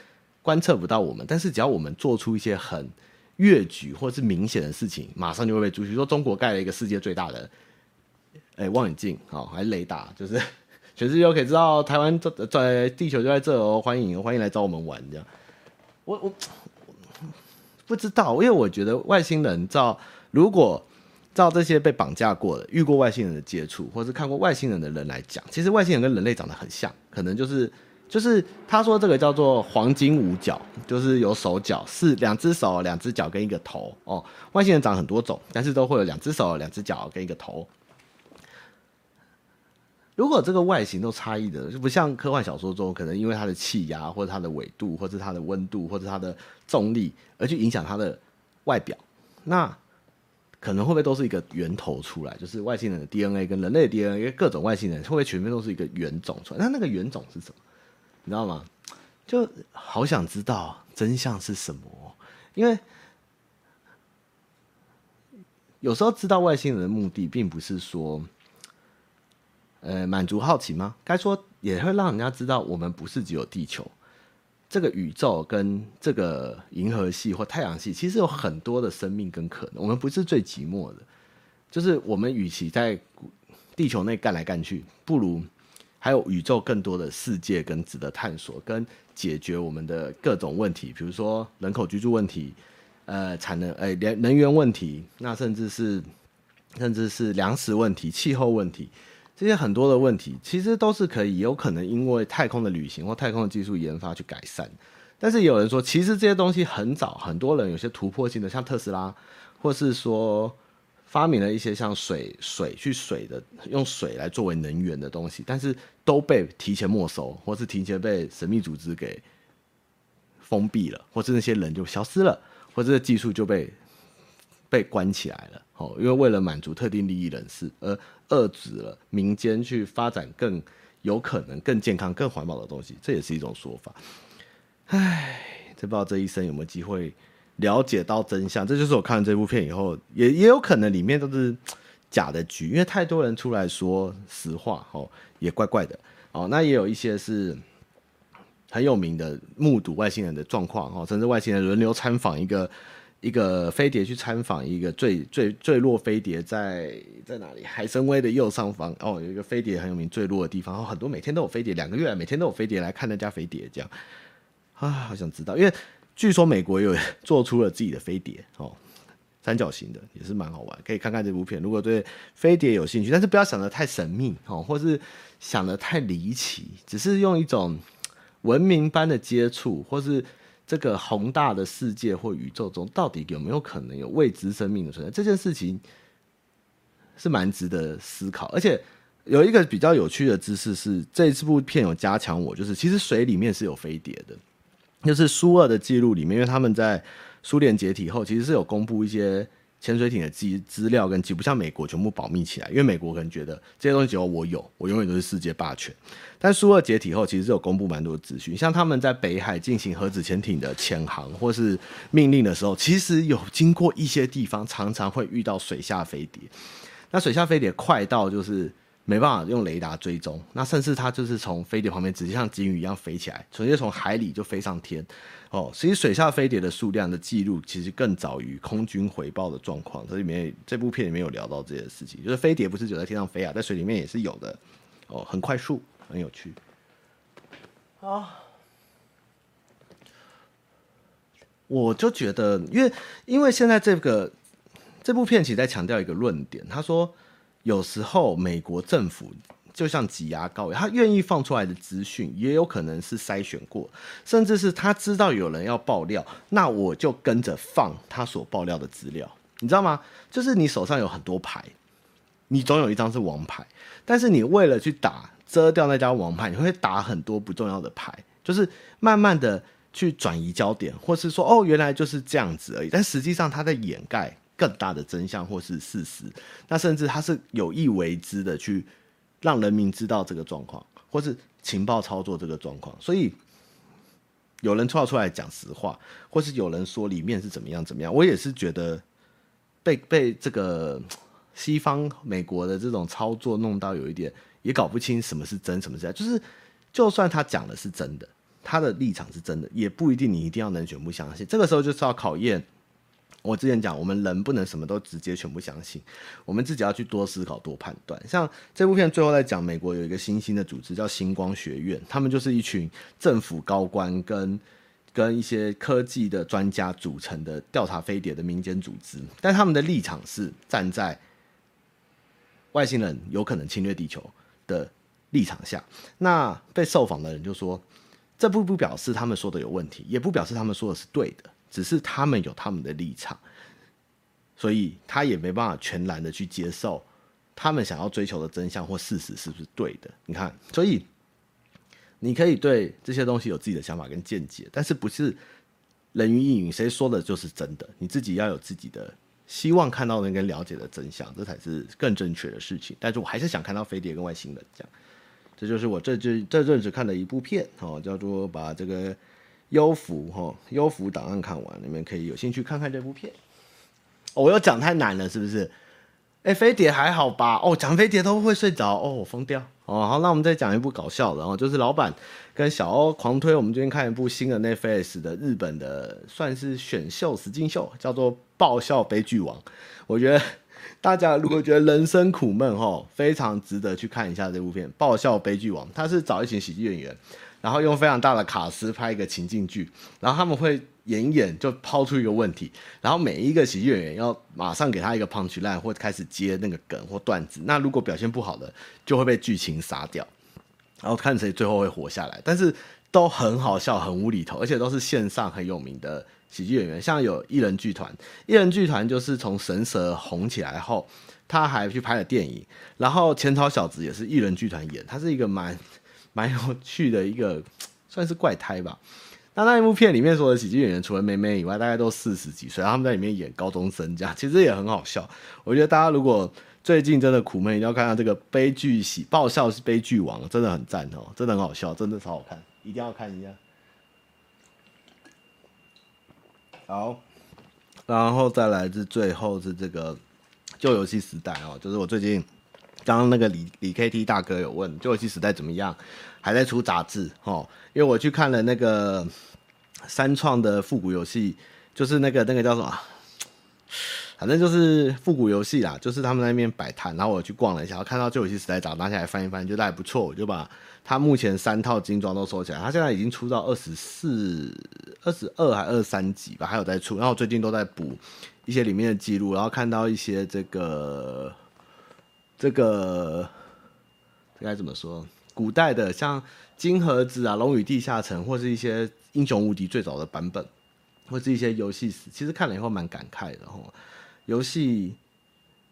观测不到我们，但是只要我们做出一些很越举或是明显的事情，马上就会被注意。说中国盖了一个世界最大的，哎、望远镜，好，还是雷达，就是全世界都可以知道台湾在地球就在这哦，欢迎欢迎来找我们玩这样。我我不知道，因为我觉得外星人照如果照这些被绑架过的、遇过外星人的接触，或是看过外星人的人来讲，其实外星人跟人类长得很像，可能就是就是他说这个叫做黄金五角，就是有手脚，是两只手、两只脚跟一个头哦。外星人长很多种，但是都会有两只手、两只脚跟一个头。如果这个外形都差异的，就不像科幻小说中，可能因为它的气压，或者它的纬度，或者它的温度，或者它的重力，而去影响它的外表，那。可能会不会都是一个源头出来？就是外星人的 DNA 跟人类的 DNA，因为各种外星人会不会全面都是一个原种出来？那那个原种是什么？你知道吗？就好想知道真相是什么。因为有时候知道外星人的目的，并不是说，呃，满足好奇吗？该说也会让人家知道，我们不是只有地球。这个宇宙跟这个银河系或太阳系，其实有很多的生命跟可能。我们不是最寂寞的，就是我们与其在地球内干来干去，不如还有宇宙更多的世界跟值得探索跟解决我们的各种问题，比如说人口居住问题，呃，产能，呃，能能源问题，那甚至是甚至是粮食问题、气候问题。这些很多的问题，其实都是可以有可能因为太空的旅行或太空的技术研发去改善。但是有人说，其实这些东西很早，很多人有些突破性的，像特斯拉，或是说发明了一些像水水去水的，用水来作为能源的东西，但是都被提前没收，或是提前被神秘组织给封闭了，或是那些人就消失了，或者技术就被被关起来了。哦，因为为了满足特定利益人士而遏制了民间去发展更有可能、更健康、更环保的东西，这也是一种说法。唉，这不知道这一生有没有机会了解到真相。这就是我看了这部片以后，也也有可能里面都是 假的局，因为太多人出来说实话，哦，也怪怪的。哦，那也有一些是 很有名的目睹外星人的状况，哦，甚至外星人轮流参访一个。一个飞碟去参访一个坠坠坠落飞碟在在哪里？海参崴的右上方哦，有一个飞碟很有名坠落的地方，然后很多每天都有飞碟，两个月每天都有飞碟来看那架飞碟，这样啊，好想知道，因为据说美国有 做出了自己的飞碟哦，三角形的也是蛮好玩，可以看看这部片。如果对飞碟有兴趣，但是不要想的太神秘哦，或是想的太离奇，只是用一种文明般的接触，或是。这个宏大的世界或宇宙中，到底有没有可能有未知生命的存在？这件事情是蛮值得思考。而且有一个比较有趣的知识是，这一部片有加强我，就是其实水里面是有飞碟的，就是苏俄的记录里面，因为他们在苏联解体后，其实是有公布一些。潜水艇的资资料跟不像美国全部保密起来，因为美国可能觉得这些东西只有我有，我永远都是世界霸权。但苏俄解体后，其实是有公布蛮多资讯，像他们在北海进行核子潜艇的潜航或是命令的时候，其实有经过一些地方，常常会遇到水下飞碟。那水下飞碟快到就是。没办法用雷达追踪，那甚至它就是从飞碟旁边直接像鲸鱼一样飞起来，直接从海里就飞上天。哦，其实水下飞碟的数量的记录其实更早于空军回报的状况。这里面这部片里面有聊到这件事情，就是飞碟不是只在天上飞啊，在水里面也是有的。哦，很快速，很有趣。啊，我就觉得，因为因为现在这个这部片其实在强调一个论点，他说。有时候美国政府就像挤牙膏，他愿意放出来的资讯也有可能是筛选过，甚至是他知道有人要爆料，那我就跟着放他所爆料的资料，你知道吗？就是你手上有很多牌，你总有一张是王牌，但是你为了去打遮掉那张王牌，你会打很多不重要的牌，就是慢慢的去转移焦点，或是说哦，原来就是这样子而已，但实际上他在掩盖。更大的真相或是事实，那甚至他是有意为之的，去让人民知道这个状况，或是情报操作这个状况。所以有人出来出来讲实话，或是有人说里面是怎么样怎么样，我也是觉得被被这个西方美国的这种操作弄到有一点也搞不清什么是真什么是假。就是就算他讲的是真的，他的立场是真的，也不一定你一定要能全部相信。这个时候就是要考验。我之前讲，我们人不能什么都直接全部相信，我们自己要去多思考、多判断。像这部片最后在讲，美国有一个新兴的组织叫星光学院，他们就是一群政府高官跟跟一些科技的专家组成的调查飞碟的民间组织，但他们的立场是站在外星人有可能侵略地球的立场下，那被受访的人就说，这不不表示他们说的有问题，也不表示他们说的是对的，只是他们有他们的立场，所以他也没办法全然的去接受他们想要追求的真相或事实是不是对的。你看，所以你可以对这些东西有自己的想法跟见解，但是不是人云亦云，谁说的就是真的？你自己要有自己的。希望看到那个了解的真相，这才是更正确的事情。但是我还是想看到飞碟跟外星人这样。这就是我这这这阵子看的一部片，哦，叫做把这个幽浮哈幽浮档案看完，你们可以有兴趣看看这部片。哦，我又讲太难了，是不是？哎，飞碟还好吧？哦，讲飞碟都会睡着，哦，我疯掉。哦，好，那我们再讲一部搞笑的，哦，就是老板跟小欧狂推，我们最近看一部新的 Netflix 的日本的算是选秀实境秀，叫做《爆笑悲剧王》。我觉得大家如果觉得人生苦闷，哈，非常值得去看一下这部片《爆笑悲剧王》。他是找一群喜剧演员，然后用非常大的卡司拍一个情境剧，然后他们会。演演就抛出一个问题，然后每一个喜剧演员要马上给他一个 punch line 或开始接那个梗或段子。那如果表现不好的，就会被剧情杀掉，然后看谁最后会活下来。但是都很好笑，很无厘头，而且都是线上很有名的喜剧演员，像有艺人剧团，艺人剧团就是从神蛇红起来后，他还去拍了电影。然后前朝小子也是艺人剧团演，他是一个蛮蛮有趣的一个算是怪胎吧。那那一部片里面所有的喜剧演员，除了妹妹以外，大概都四十几岁，他们在里面演高中生，这样其实也很好笑。我觉得大家如果最近真的苦闷，一定要看看这个悲剧喜爆笑是悲剧王，真的很赞哦，真的很好笑，真的超好看，一定要看一下。好，然后再来是最后是这个旧游戏时代哦，就是我最近刚刚那个李李 KT 大哥有问旧游戏时代怎么样，还在出杂志哦，因为我去看了那个。三创的复古游戏，就是那个那个叫什么，反正就是复古游戏啦，就是他们那边摆摊，然后我去逛了一下，然后看到旧游戏时代，找拿起来翻一翻，觉得还不错，我就把他目前三套精装都收起来。他现在已经出到二十四、二十二还二三集吧，还有在出。然后最近都在补一些里面的记录，然后看到一些这个这个该怎么说，古代的像金盒子啊、龙与地下城，或是一些。英雄无敌最早的版本，或是一些游戏史，其实看了以后蛮感慨的哦。游戏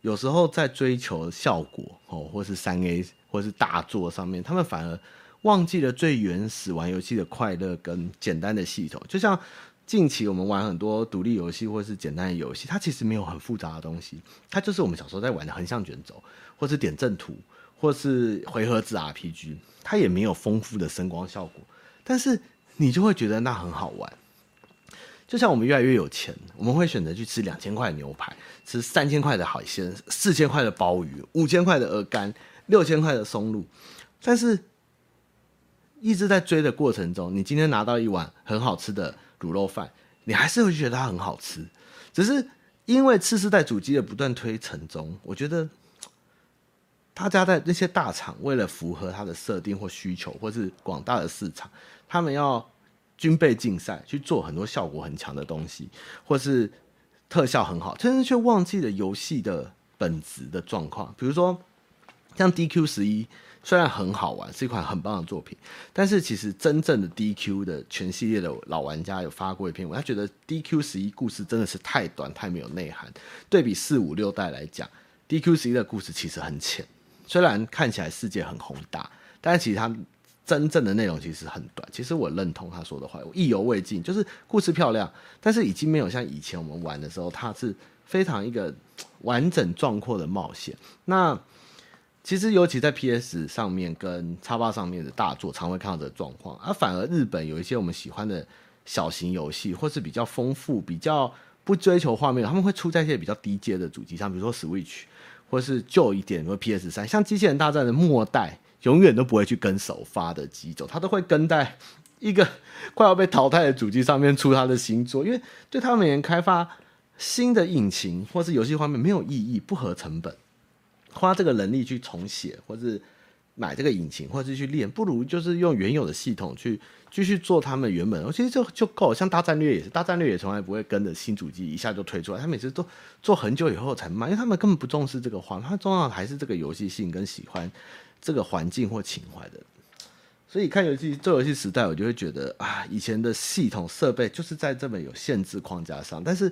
有时候在追求效果哦，或是三 A 或是大作上面，他们反而忘记了最原始玩游戏的快乐跟简单的系统。就像近期我们玩很多独立游戏或是简单的游戏，它其实没有很复杂的东西，它就是我们小时候在玩的横向卷轴，或是点阵图，或是回合制 RPG，它也没有丰富的声光效果，但是。你就会觉得那很好玩，就像我们越来越有钱，我们会选择去吃两千块的牛排，吃三千块的海鲜，四千块的鲍鱼，五千块的鹅肝，六千块的松露。但是一直在追的过程中，你今天拿到一碗很好吃的卤肉饭，你还是会觉得它很好吃。只是因为次世代主机的不断推陈中，我觉得大家在那些大厂为了符合它的设定或需求，或是广大的市场。他们要军备竞赛去做很多效果很强的东西，或是特效很好，但是却忘记了游戏的本质的状况。比如说，像 DQ 十一虽然很好玩，是一款很棒的作品，但是其实真正的 DQ 的全系列的老玩家有发过一篇文，他觉得 DQ 十一故事真的是太短，太没有内涵。对比四五六代来讲，DQ 十一的故事其实很浅，虽然看起来世界很宏大，但是其实它。真正的内容其实很短，其实我认同他说的话，我意犹未尽。就是故事漂亮，但是已经没有像以前我们玩的时候，它是非常一个完整壮阔的冒险。那其实尤其在 PS 上面跟 X8 上面的大作，常会看到这个状况。而反而日本有一些我们喜欢的小型游戏，或是比较丰富、比较不追求画面，他们会出在一些比较低阶的主机上，比如说 Switch，或是旧一点，比如 PS 三，像《机器人大战》的末代。永远都不会去跟首发的机种，他都会跟在一个 快要被淘汰的主机上面出他的新作，因为对他们而言，开发新的引擎或是游戏画面没有意义，不合成本，花这个能力去重写或是买这个引擎，或是去练，不如就是用原有的系统去继续做他们原本，我其实就就够。像大战略也是，大战略也从来不会跟着新主机一下就推出来，他每次都做很久以后才卖，因为他们根本不重视这个话，他重要的还是这个游戏性跟喜欢这个环境或情怀的。所以看游戏做游戏时代，我就会觉得啊，以前的系统设备就是在这么有限制框架上，但是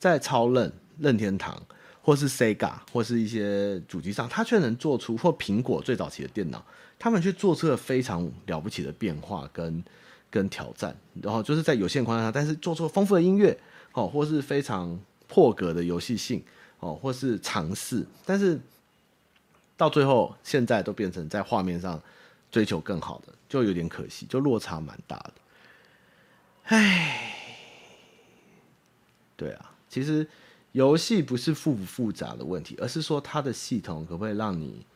在超任任天堂。或是 Sega 或是一些主机上，它却能做出或苹果最早期的电脑，他们却做出了非常了不起的变化跟跟挑战，然后就是在有限框架下，但是做出了丰富的音乐哦，或是非常破格的游戏性哦，或是尝试，但是到最后现在都变成在画面上追求更好的，就有点可惜，就落差蛮大的。唉，对啊，其实。游戏不是复不复杂的问题，而是说它的系统可不可以让你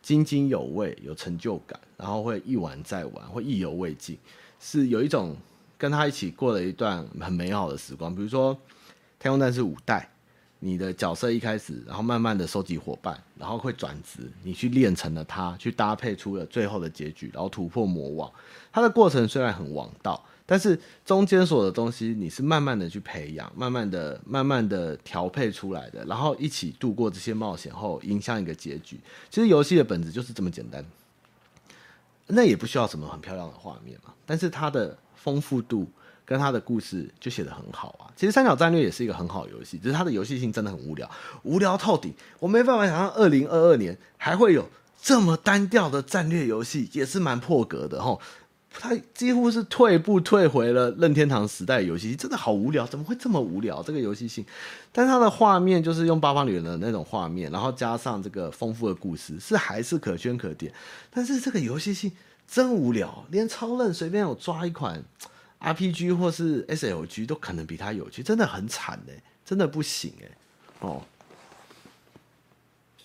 津津有味、有成就感，然后会一玩再玩，会意犹未尽，是有一种跟他一起过了一段很美好的时光。比如说《太空战士》五代，你的角色一开始，然后慢慢的收集伙伴，然后会转职，你去练成了它，去搭配出了最后的结局，然后突破魔王。它的过程虽然很王道。但是中间所有的东西，你是慢慢的去培养，慢慢的、慢慢的调配出来的，然后一起度过这些冒险后，影响一个结局。其实游戏的本质就是这么简单，那也不需要什么很漂亮的画面嘛。但是它的丰富度跟它的故事就写得很好啊。其实三角战略也是一个很好游戏，只是它的游戏性真的很无聊，无聊透顶。我没办法想象二零二二年还会有这么单调的战略游戏，也是蛮破格的齁。他几乎是退步退回了任天堂时代游戏，真的好无聊，怎么会这么无聊？这个游戏性，但它的画面就是用八方旅人的那种画面，然后加上这个丰富的故事，是还是可圈可点。但是这个游戏性真无聊，连超任随便有抓一款 RPG 或是 SLG 都可能比它有趣，真的很惨哎，真的不行哎哦。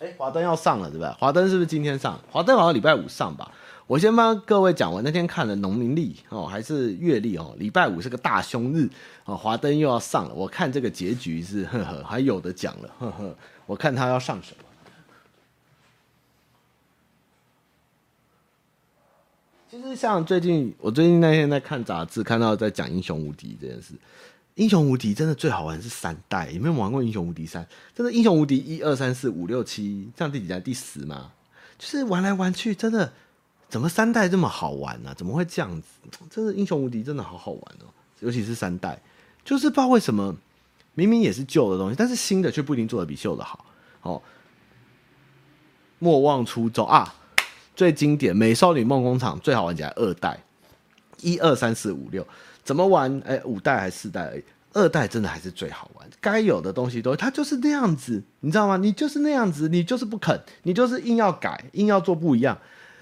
哎，华灯要上了对吧？华灯是不是今天上？华灯好像礼拜五上吧。我先帮各位讲，我那天看了农民历哦，还是月历哦，礼拜五是个大凶日哦，华灯又要上了。我看这个结局是呵呵，还有的讲了呵呵。我看他要上什么？其实像最近，我最近那天在看杂志，看到在讲英雄无敌这件事。英雄无敌真的最好玩是三代，有没有玩过英雄无敌三？真的英雄无敌一二三四五六七，这样第几代？第十嘛？就是玩来玩去，真的。怎么三代这么好玩呢、怎么会这样子？真的英雄无敌真的好好玩哦，尤其是三代，就是不知道为什么，明明也是旧的东西，但是新的却不一定做得比旧的好。哦，莫忘初衷啊，最经典《美少女梦工厂》最好玩起来二代，一二三四五六怎么玩？哎，五代还是四代而已，二代真的还是最好玩，该有的东西都，它就是那样子，你知道吗？你就是那样子，你就是不肯，你就是硬要改，硬要做不一样。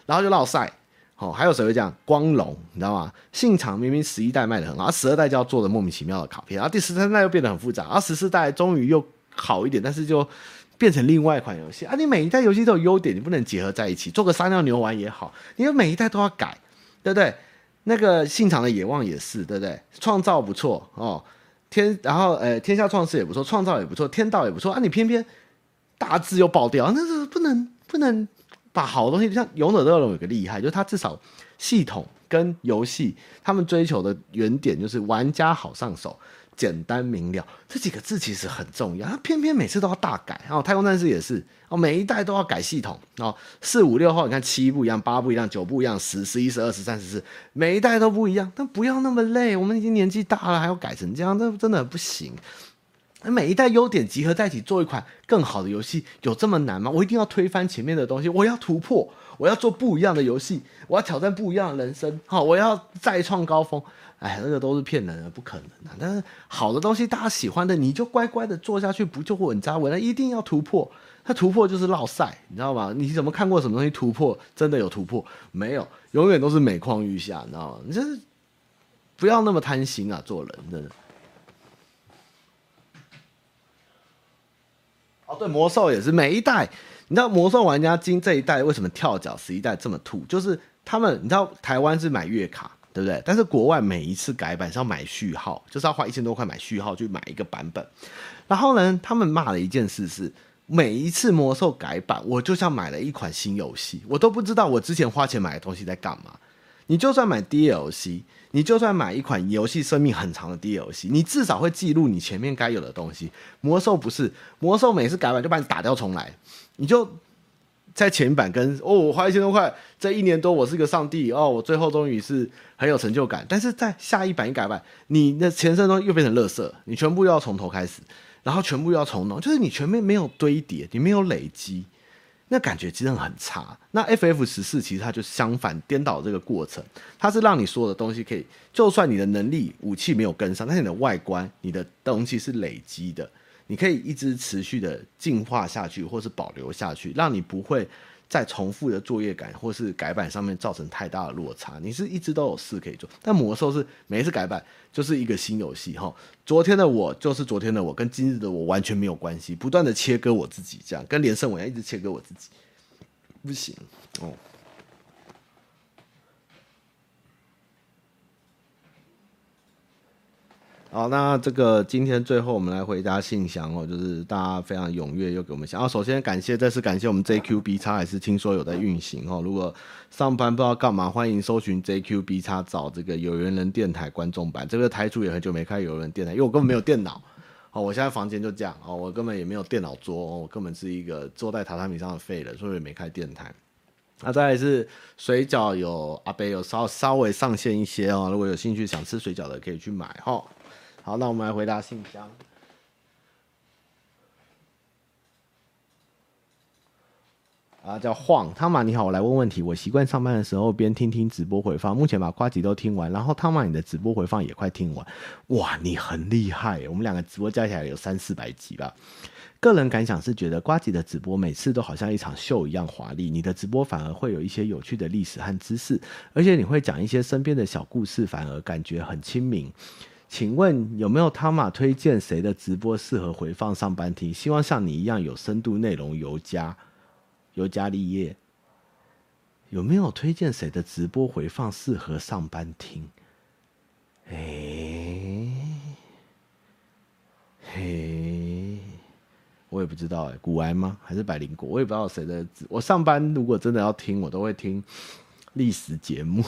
然后就落赛，哦，还有谁会这样？光荣，你知道吗？信长明明十一代卖得很好，十二代就要做的莫名其妙的卡片，然后第十三代又变得很复杂，然后十四代终于又好一点，但是就变成另外一款游戏啊！你每一代游戏都有优点，你不能结合在一起，做个撒尿牛丸也好，你每一代都要改，对不对？那个信长的野望也是，对不对？创造不错哦，天，然后呃，天下创世也不错，创造也不错，天道也不错啊！你偏偏大字又爆掉，那是不能不能。把好东西，像《勇者斗龙》有个厉害，就是它至少系统跟游戏，他们追求的原点就是玩家好上手、简单明了，这几个字其实很重要。它偏偏每次都要大改，然后《太空战士》也是哦，每一代都要改系统哦，四五六号你看七不一样，八不一样，九不一样，十、十一、十二、十三、十四，每一代都不一样。但不要那么累，我们已经年纪大了，还要改成这样，那真的不行。每一代优点集合在一起做一款更好的游戏，有这么难吗？我一定要推翻前面的东西，我要突破，我要做不一样的游戏，我要挑战不一样的人生，好，我要再创高峰。哎，那个都是骗人的，不可能的。但是好的东西，大家喜欢的，你就乖乖的做下去，不就稳扎稳打？一定要突破，那突破就是落赛，你知道吗？你怎么看过什么东西突破真的有突破？没有，永远都是每况愈下，你知道吗？你就是不要那么贪心啊，做人真的。哦，对，魔兽也是每一代，你知道魔兽玩家今这一代为什么跳脚十一代这么吐？就是他们，你知道台湾是买月卡，对不对？但是国外每一次改版是要买序号，就是要花一千多块买序号去买一个版本。然后呢，他们骂的一件事是，每一次魔兽改版，我就像买了一款新游戏，我都不知道我之前花钱买的东西在干嘛。你就算买 DLC，你就算买一款游戏生命很长的 DLC，你至少会记录你前面该有的东西。魔兽不是，魔兽每次改版就把你打掉重来，你就在前版跟哦，我花一千多块，这一年多我是个上帝哦，我最后终于是很有成就感。但是在下一版一改版，你的前身都又变成垃圾，你全部又要从头开始，然后全部又要重弄，就是你前面没有堆叠，你没有累积。那感觉真的很差。那 FF 十四其实它就相反，颠倒这个过程，它是让你所有的东西可以，就算你的能力武器没有跟上，但是你的外观、你的东西是累积的，你可以一直持续的进化下去，或是保留下去，让你不会。在重复的作业感或是改版上面造成太大的落差，你是一直都有事可以做，但魔兽是每一次改版就是一个新游戏哈。昨天的我就是昨天的我，跟今日的我完全没有关系，不断的切割我自己，这样跟连胜我一样一直切割我自己，不行哦。好，那这个今天最后我们来回答信箱哦，就是大家非常踊跃又给我们想。啊，首先感谢，再次感谢我们 JQB 叉，还是听说有在运行哦。如果上班不知道干嘛，欢迎搜寻 JQB 叉，找这个有缘人电台观众版。这个台主也很久没开有缘人电台，因为我根本没有电脑哦。我现在房间就这样哦，我根本也没有电脑桌哦，我根本是一个坐在榻榻米上的废人，所以也没开电台。那再来是水饺，有阿北有稍稍微上线一些哦，如果有兴趣想吃水饺的，可以去买哈。好，那我们来回答信箱。啊，叫晃汤马，你好，我来问问题。我习惯上班的时候边听听直播回放，目前把瓜吉都听完，然后汤马你的直播回放也快听完。哇，你很厉害，我们两个直播加起来有三四百集吧。个人感想是觉得瓜吉的直播每次都好像一场秀一样华丽，你的直播反而会有一些有趣的历史和知识，而且你会讲一些身边的小故事，反而感觉很亲民。请问有没有汤马推荐谁的直播适合回放上班听？希望像你一样有深度内容，尤加尤加利叶。有没有推荐谁的直播回放适合上班听？哎，嘿，我也不知道哎，古埃吗？还是百灵果？我也不知道谁的。我上班如果真的要听，我都会听历史节目。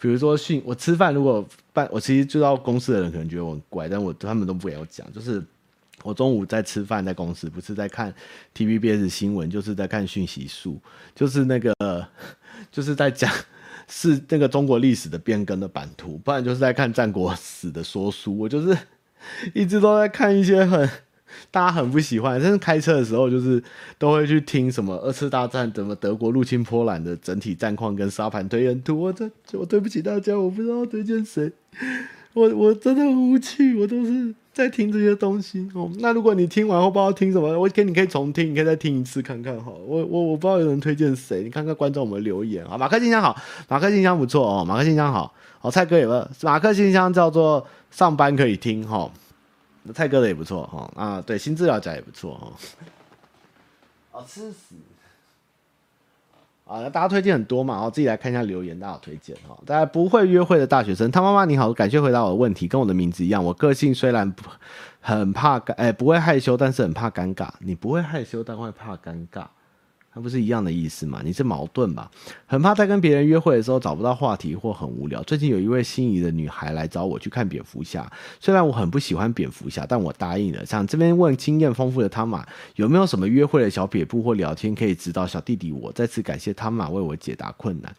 比如说训我吃饭，如果办我其实知道公司的人可能觉得我很怪，但我他们都不给我讲。就是我中午在吃饭，在公司不是在看 TVBS 新闻，就是在看讯息术，就是那个就是在讲是那个中国历史的变更的版图，不然就是在看战国史的说书。我就是一直都在看一些很。大家很不喜欢，但是开车的时候就是都会去听什么二次大战怎么德国入侵波兰的整体战况跟沙盘推演图。我这我对不起大家，我不知道推荐谁。我我真的很无趣，我都是在听这些东西哦。那如果你听完后不知道听什么，我给你可以重听，你可以再听一次看看哈。我我我不知道有人推荐谁，你看看观众有没有留言啊。马克信箱好，马克信箱不错哦，马克信箱好。哦，蔡哥有没有？马克信箱叫做上班可以听哈。蔡哥的也不错哈啊，对，新资料夹也不错哈。哦，吃屎！啊，那大家推荐很多嘛，然后自己来看一下留言，大家推荐哈。大家不会约会的大学生，他妈妈你好，感谢回答我的问题，跟我的名字一样。我个性虽然不很怕尴，哎，不会害羞，但是很怕尴尬。你不会害羞，但会怕尴尬。那不是一样的意思吗？你是矛盾吧？很怕在跟别人约会的时候找不到话题或很无聊。最近有一位心仪的女孩来找我去看蝙蝠侠，虽然我很不喜欢蝙蝠侠，但我答应了。想这边问经验丰富的汤马，有没有什么约会的小撇步或聊天可以指导小弟弟我？再次感谢汤马为我解答困难。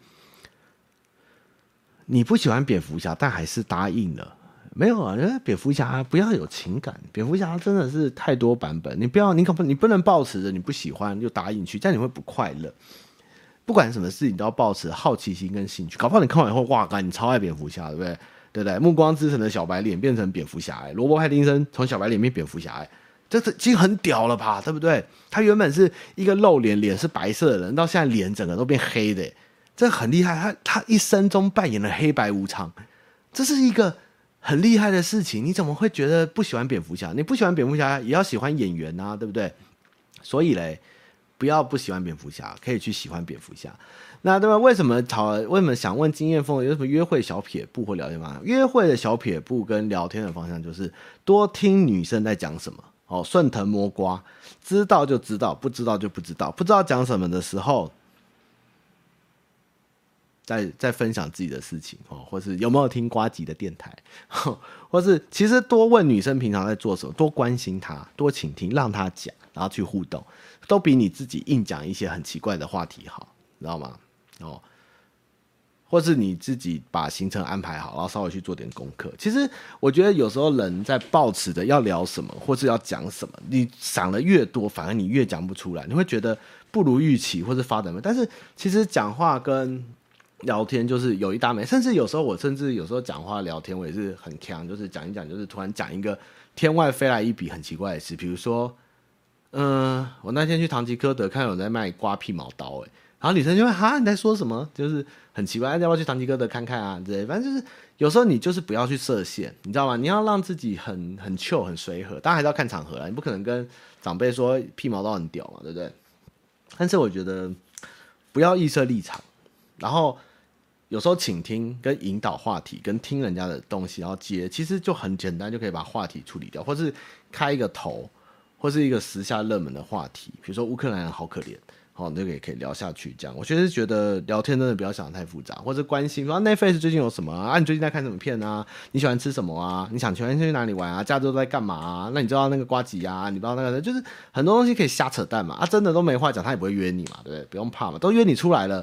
你不喜欢蝙蝠侠，但还是答应了。没有啊，因为蝙蝠侠不要有情感。蝙蝠侠真的是太多版本，你不要，你可不，你不能抱持着你不喜欢就答应去，这样你会不快乐。不管什么事情都要抱持好奇心跟兴趣，搞不好你看完以后，哇，干，你超爱蝙蝠侠，对不对？对不对？暮光之城的小白脸变成蝙蝠侠，哎，罗伯·派丁森从小白脸变蝙蝠侠，哎，这这已经很屌了吧？对不对？他原本是一个露脸，脸是白色的人，到现在脸整个都变黑的，这很厉害。他他一生中扮演了黑白无常，这是一个。很厉害的事情，你怎么会觉得不喜欢蝙蝠侠？你不喜欢蝙蝠侠，也要喜欢演员啊，对不对？所以嘞，不要不喜欢蝙蝠侠，可以去喜欢蝙蝠侠。那对吧？为什么讨？为什么想问经验丰富有什么约会小撇步或聊天吗？约会的小撇步跟聊天的方向就是多听女生在讲什么哦，顺藤摸瓜，知道就知道，不知道就不知道，不知道讲什么的时候，在在分享自己的事情哦，或是有没有听瓜吉的电台，或是其实多问女生平常在做什么，多关心她，多倾听，让她讲，然后去互动，都比你自己硬讲一些很奇怪的话题好，知道吗？哦。或是你自己把行程安排好，然后稍微去做点功课。其实我觉得有时候人在抱持着要聊什么，或是要讲什么，你想的越多，反而你越讲不出来。你会觉得不如预期，或是发展。但是其实讲话跟聊天就是有一搭没，甚至有时候我甚至有时候讲话聊天，我也是很强，就是讲一讲，就是突然讲一个天外飞来一笔很奇怪的事，比如说，嗯、我那天去唐吉诃德看有人在卖刮屁毛刀、欸，诶。然后女生就会哈，你在说什么？就是很奇怪，要不要去唐吉诃德看看啊？对，反正就是有时候你就是不要去设限，你知道吗？你要让自己很很 chill 很随和，当然还是要看场合啦。你不可能跟长辈说屁毛刀很屌嘛，对不对？但是我觉得不要预设立场，然后有时候倾听跟引导话题，跟听人家的东西，然后接，其实就很简单，就可以把话题处理掉，或是开一个头，或是一个时下热门的话题，比如说乌克兰人好可怜。哦，那个也可以聊下去，这样。我确实觉得聊天真的不要想得太复杂，或者关心说 Netflix 最近有什么啊？你最近在看什么片啊？你喜欢吃什么啊？你想全天去哪里玩啊？假日都在干嘛啊？那你知道那个瓜吉啊？你不知道那个，就是很多东西可以瞎扯淡嘛。啊，真的都没话讲，他也不会约你嘛，对不对？不用怕嘛，都约你出来了，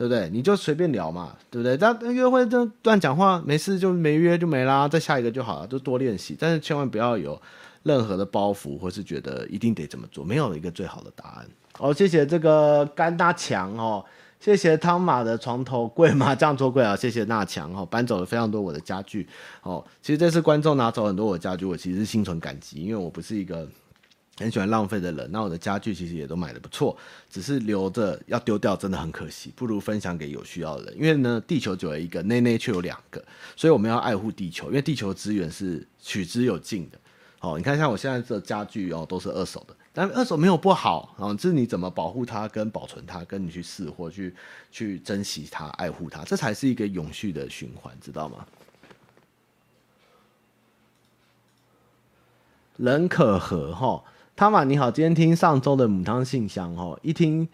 对不对？你就随便聊嘛，对不对？但约会就乱讲话，没事就没约就没啦，再下一个就好了，就多练习。但是千万不要有任何的包袱，或是觉得一定得这么做，没有一个最好的答案。哦，谢谢这个甘大强哦，谢谢汤马的床头柜麻将桌柜啊，谢谢纳强哦，搬走了非常多我的家具哦。其实这次观众拿走很多我的家具，我其实是心存感激，因为我不是一个很喜欢浪费的人。那我的家具其实也都买得不错，只是留着要丢掉真的很可惜，不如分享给有需要的人。因为呢，地球只有一个，内内却有两个，所以我们要爱护地球，因为地球资源是取之有尽的。哦，你看像我现在这家具哦，都是二手的。但二手没有不好啊，这是你怎么保护它、跟保存它、跟你去试或去去珍惜它、爱护它，这才是一个永续的循环，知道吗？人可和哈，汤玛你好，今天听上周的母汤信箱哦，一听。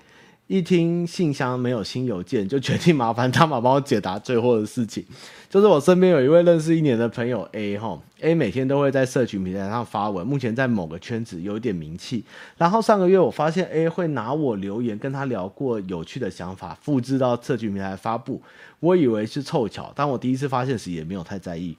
一听信箱没有新邮件，就决定麻烦汤玛帮我解答最后的事情。就是我身边有一位认识一年的朋友 A 哈，A 每天都会在社群平台上发文，目前在某个圈子有点名气。然后上个月我发现 A 会拿我留言跟他聊过有趣的想法，复制到社群平台发布。我以为是凑巧，当我第一次发现时也没有太在意。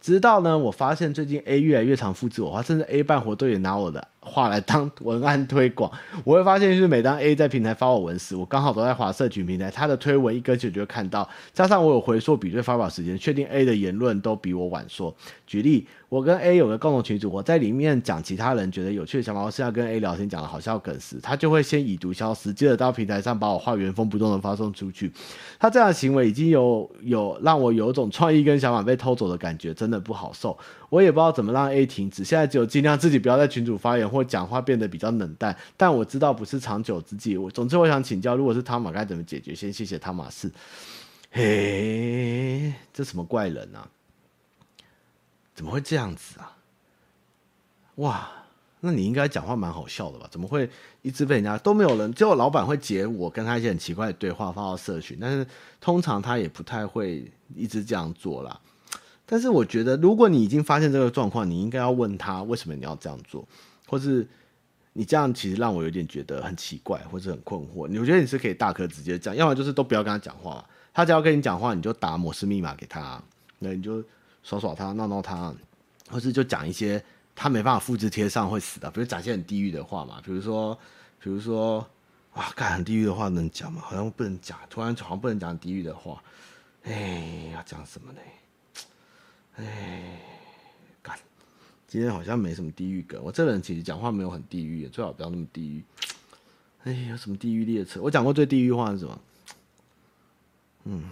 直到呢，我发现最近 A 越来越常复制我话，甚至 A 办活动也拿我的话来当文案推广。我会发现，就是每当 A 在平台发我文时，我刚好都在华社群平台，他的推文一跟就就会看到。加上我有回溯比对发表时间，确定 A 的言论都比我晚说。举例，我跟 A 有个共同群组，我在里面讲其他人觉得有趣的想法，或是要跟 A 聊天讲的好笑梗时，他就会先已读消失，接着到平台上把我话原封不动的发送出去。他这样的行为已经有有让我有种创意跟想法被偷走的感觉，真的不好受。我也不知道怎么让 A 停止，现在只有尽量自己不要在群组发言或讲话变得比较冷淡。但我知道不是长久之计。我总之我想请教，如果是汤马该怎么解决？先谢谢汤马士。嘿，这什么怪人啊？怎么会这样子啊？哇，那你应该讲话蛮好笑的吧？怎么会一直被人家都没有人？只有老板会截我跟他一些很奇怪的对话发到社群，但是通常他也不太会一直这样做啦。但是我觉得，如果你已经发现这个状况，你应该要问他为什么你要这样做，或是你这样其实让我有点觉得很奇怪，或是很困惑。你我觉得你是可以大可直接讲，要么就是都不要跟他讲话。他只要跟你讲话，你就打摩斯密码给他，那你就。耍耍他，闹闹他，或是就讲一些他没办法复制贴上会死的，比如讲一些很地狱的话嘛，比如说，比如说，啊，干很地狱的话能讲吗？好像不能讲，突然好像不能讲地狱的话，哎，要讲什么呢？哎，今天好像没什么地狱梗。我这人其实讲话没有很地狱，最好不要那么地狱。哎，有什么地狱列车？我讲过最地狱话是什么？嗯，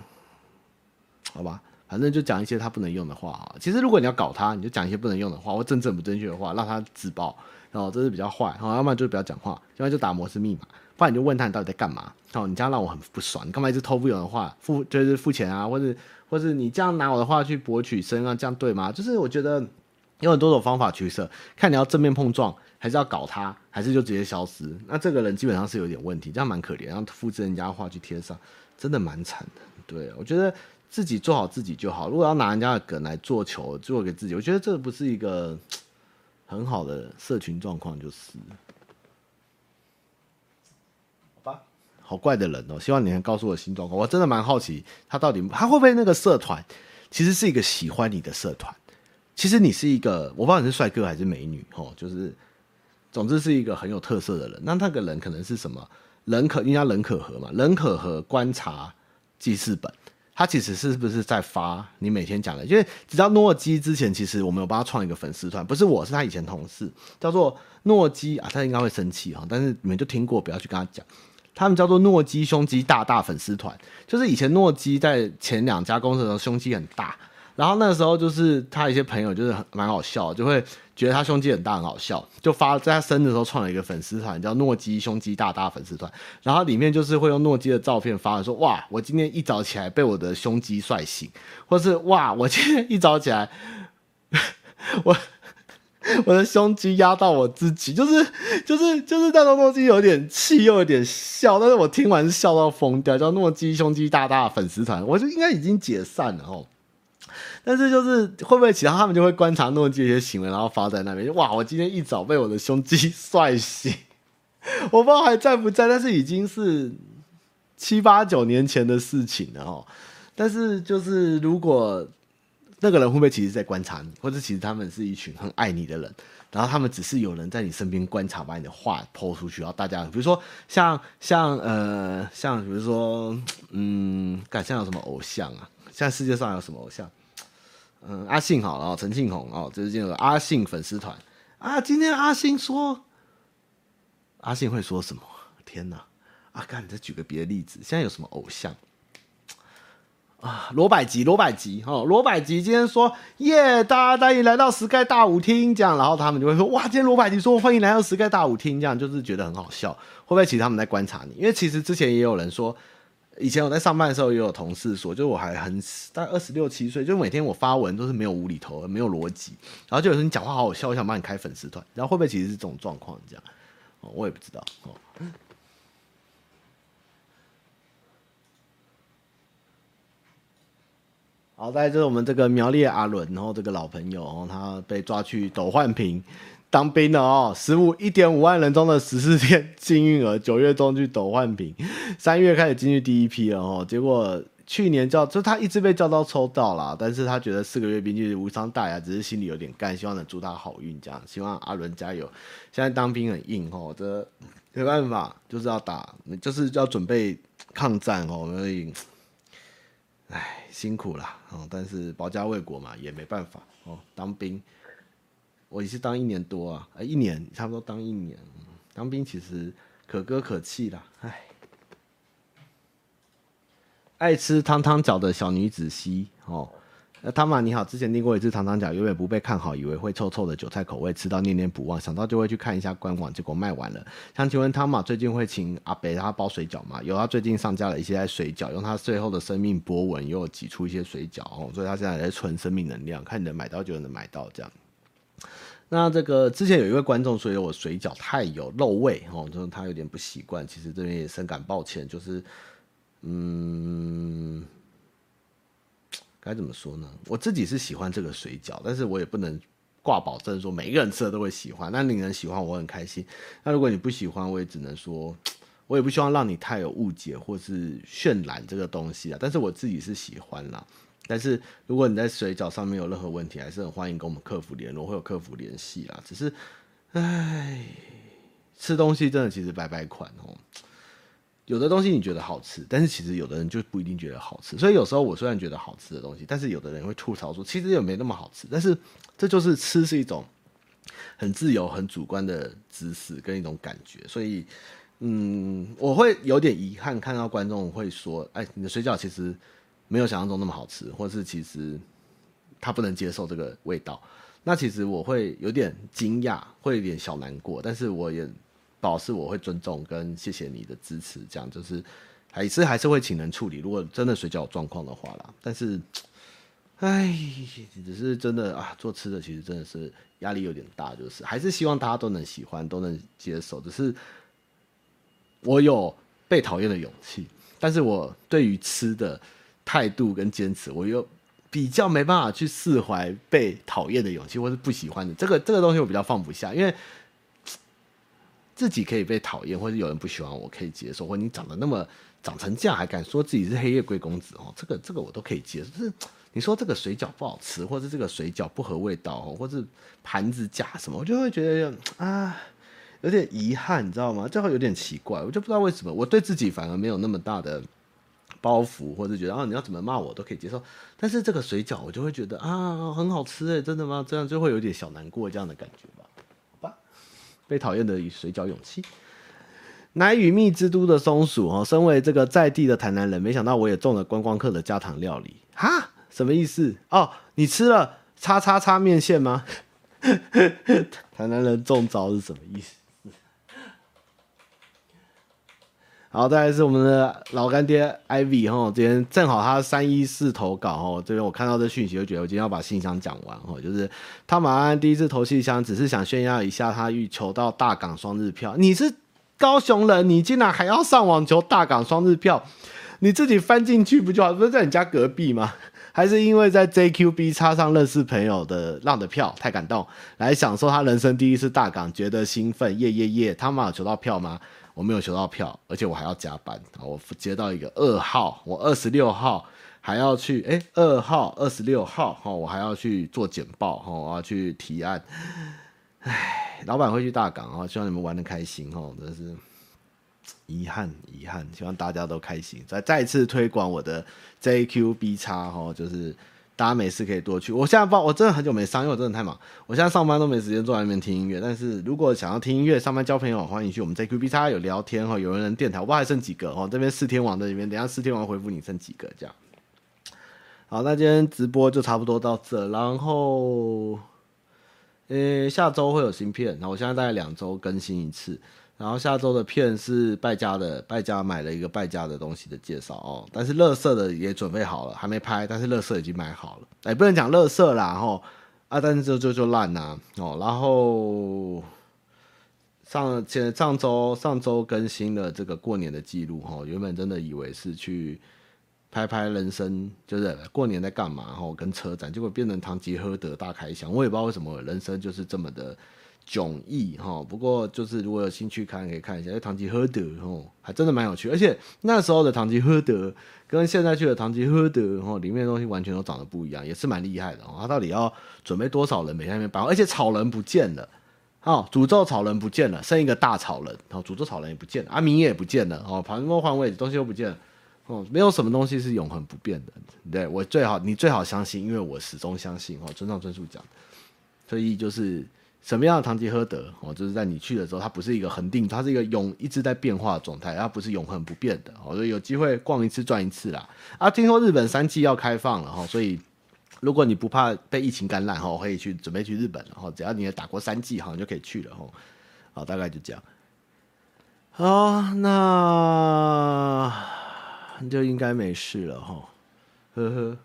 好吧。反正就讲一些他不能用的话啊。其实如果你要搞他，你就讲一些不能用的话或正正不正确的话，让他自爆，然后这是比较坏。好，要不然就不要讲话，要不然就打摩斯密码，不然你就问他你到底在干嘛。哦，你这样让我很不爽，你干嘛一直偷不用的话付就是付钱啊，或者或者你这样拿我的话去博取声啊，这样对吗？就是我觉得有很多种方法取舍，看你要正面碰撞，还是要搞他，还是就直接消失。那这个人基本上是有点问题，这样蛮可怜，然后复制人家话去贴上，真的蛮惨的。对，我觉得自己做好自己就好。如果要拿人家的梗来做球，做给自己，我觉得这不是一个很好的社群状况，就是。好吧，好怪的人哦，希望你能告诉我新状况。我真的蛮好奇，他到底他会不会那个社团，其实是一个喜欢你的社团。其实你是一个，我不知道你是帅哥还是美女哦，就是，总之是一个很有特色的人。那那个人可能是什么？人可，人家人可和嘛？人可和观察记事本，他其实是不是在发你每天讲的？因为直到诺基之前，其实我们有帮他创一个粉丝团，不是我，是他以前同事，叫做诺基啊，他应该会生气哈，但是你们就听过，不要去跟他讲。他们叫做诺基胸肌大大粉丝团，就是以前诺基在前两家公司的时候胸肌很大。然后那时候就是他一些朋友就是很蛮好笑，就会觉得他胸肌很大很好笑，就发在他生的时候创了一个粉丝团，叫诺基胸肌大大粉丝团。然后里面就是会用诺基的照片发，说哇，我今天一早起来被我的胸肌帅醒，或是哇，我今天一早起来，我我的胸肌压到我自己，就是就是就是那种诺基有点气又有点笑，但是我听完是笑到疯掉，叫诺基胸肌大大粉丝团，我就应该已经解散了哦。但是就是会不会其他他们就会观察诺基一些行为，然后发在那边？哇！我今天一早被我的胸肌帅醒，我不知道还在不在，但是已经是七八九年前的事情了哦。但是就是如果那个人会不会其实在观察你，或者其实他们是一群很爱你的人，然后他们只是有人在你身边观察，把你的话抛出去，然后大家比如说像像呃像比如说嗯，感像有什么偶像啊？现在世界上有什么偶像？嗯，阿信好了，陈庆红哦，这是进入阿信粉丝团啊。今天阿信说，阿信会说什么？天哪！啊，干，你再举个别的例子。现在有什么偶像啊？罗百吉，罗百吉哦，罗百吉今天说耶，大家欢迎来到 Sky 大舞厅，这样，然后他们就会说哇，今天罗百吉说欢迎来到 Sky 大舞厅，这样就是觉得很好笑。会不会其实他们在观察你？因为其实之前也有人说。以前我在上班的时候，也有同事说，就我还很大概二十六七岁，就每天我发文都是没有无厘头，没有逻辑，然后就有人讲话好好笑，我想帮你开粉丝团，然后会不会其实是这种状况？这样，我也不知道哦。好，再来就是我们这个苗栗阿伦，然后这个老朋友，然后他被抓去斗焕坪。当兵的哦，十五一点五万人中的十四天幸运儿，九月中去斗焕坪，三月开始进去第一批了哦。结果去年叫，就他一直被叫到抽到了，但是他觉得四个月兵就是无伤大雅，只是心里有点干，希望能祝他好运这样。希望阿伦加油。现在当兵很硬哦，这没办法，就是要打，就是要准备抗战哦。所以，唉，辛苦了哦。但是保家卫国嘛，也没办法哦。当兵。我也是当一年多啊，呃，一年差不多当一年，当兵其实可歌可泣啦，唉。爱吃汤汤饺的小女子 C 哦，那汤玛你好，之前订过一次汤汤饺，永远不被看好，以为会臭臭的韭菜口味，吃到念念不忘，想到就会去看一下官网，结果卖完了。想请问汤玛最近会请阿北他包水饺吗？有，他最近上架了一些水饺，用他最后的生命波纹又挤出一些水饺哦，所以他现在在存生命能量，看你能买到就能买到这样。那这个之前有一位观众说我水饺太有肉味哦，就是他有点不习惯。其实这边也深感抱歉，就是嗯，该怎么说呢？我自己是喜欢这个水饺，但是我也不能挂保证说每一个人吃了都会喜欢。那你能喜欢我很开心。那如果你不喜欢，我也只能说，我也不希望让你太有误解或是渲染这个东西啊。但是我自己是喜欢啦。但是如果你在水饺上面有任何问题，还是很欢迎跟我们客服联络，会有客服联系啦。只是，唉，吃东西真的其实百百款哦。有的东西你觉得好吃，但是其实有的人就不一定觉得好吃。所以有时候我虽然觉得好吃的东西，但是有的人会吐槽说，其实也没那么好吃。但是这就是吃是一种很自由、很主观的知识跟一种感觉。所以，嗯，我会有点遗憾看到观众会说，哎，你的水饺其实。没有想象中那么好吃，或是其实他不能接受这个味道，那其实我会有点惊讶，会有点小难过，但是我也表示我会尊重跟谢谢你的支持，这样就是还是还是会请人处理。如果真的水饺有状况的话啦，但是哎，只是真的啊，做吃的其实真的是压力有点大，就是还是希望大家都能喜欢，都能接受。只是我有被讨厌的勇气，但是我对于吃的态度跟坚持，我又比较没办法去释怀被讨厌的勇气，或是不喜欢的这个这个东西，我比较放不下，因为。自己可以被讨厌，或者有人不喜欢我，可以接受。或你长得那么长成这样，还敢说自己是黑夜贵公子哦？这个这个我都可以接受。就是你说这个水饺不好吃，或者这个水饺不合味道，或者盘子假什么，我就会觉得啊，有点遗憾，你知道吗？就会有点奇怪，我就不知道为什么，我对自己反而没有那么大的包袱，或者觉得啊，你要怎么骂我都可以接受。但是这个水饺，我就会觉得啊，很好吃哎，真的吗？这样就会有点小难过这样的感觉吧。好吧被讨厌的水饺勇气，奶与蜜之都的松鼠哦，身为这个在地的台南人，没想到我也中了观光客的家常料理哈？什么意思？哦，你吃了叉叉叉面线吗？台南人中招是什么意思？好，再来是我们的老干爹 Ivy 哈，今天正好他三一四投稿哈，这边我看到这讯息就觉得我今天要把信箱讲完哈，就是汤马安第一次投信箱，只是想炫耀一下他欲求到大港双日票。你是高雄人，你竟然还要上网求大港双日票？你自己翻进去不就好？不是在你家隔壁吗？还是因为在 JQB 插上认识朋友的浪的票太感动，来享受他人生第一次大港，觉得兴奋，耶耶耶！汤马有求到票吗？我没有求到票，而且我还要加班。我接到一个二号，我二十六号还要去，哎，二号、二十六号，哈，我还要去做简报，哈，我要去提案。哎，老板会去大港，哈，希望你们玩得开心，哈，真是遗憾，遗憾。希望大家都开心，再再次推广我的 JQB 叉，哈，就是。大家没事可以多去。我现在报，我真的很久没上，因为我真的太忙。我现在上班都没时间坐在那边听音乐。但是如果想要听音乐、上班交朋友，欢迎去我们 JQB 有聊天哈，有人人电台，我不知道还剩几个哦。这边四天王在里面，等下四天王回复你剩几个这样。好，那今天直播就差不多到这，然后，呃，下周会有新片，然后我现在大概两周更新一次。然后下周的片是败家的，败家买了一个败家的东西的介绍哦，但是乐色的也准备好了，还没拍，但是乐色已经买好了，哎，不能讲乐色啦，吼啊，但是就就就烂呐，哦，然后上前上周上周更新了这个过年的记录，哈，原本真的以为是去拍拍人生，就是过年在干嘛，吼，跟车展，结果变成唐吉诃德大开箱，我也不知道为什么人生就是这么的。迥异哈，不过就是如果有兴趣看，可以看一下。因为唐吉诃德哦，还真的蛮有趣，而且那时候的唐吉诃德跟现在去的唐吉诃德哦，里面的东西完全都长得不一样，也是蛮厉害的哦。他到底要准备多少人每天那边搬？而且草人不见了，哦，诅咒草人不见了，剩一个大草人，哦，诅咒草人也不见了，阿明也不见了，哦，旁边换位东西都不见了，哦，没有什么东西是永恒不变的。对，我最好，你最好相信，因为我始终相信哦，村上春树讲，所以就是。什么样的唐吉诃德哦，就是在你去的时候，它不是一个恒定，它是一个永一直在变化的状态，它不是永恒不变的哦。所以有机会逛一次赚一次啦。啊，听说日本三季要开放了哈，所以如果你不怕被疫情感染哈，可以去准备去日本了哈。只要你也打过三季哈，你就可以去了哈。好，大概就这样。好，那就应该没事了哈。呵呵，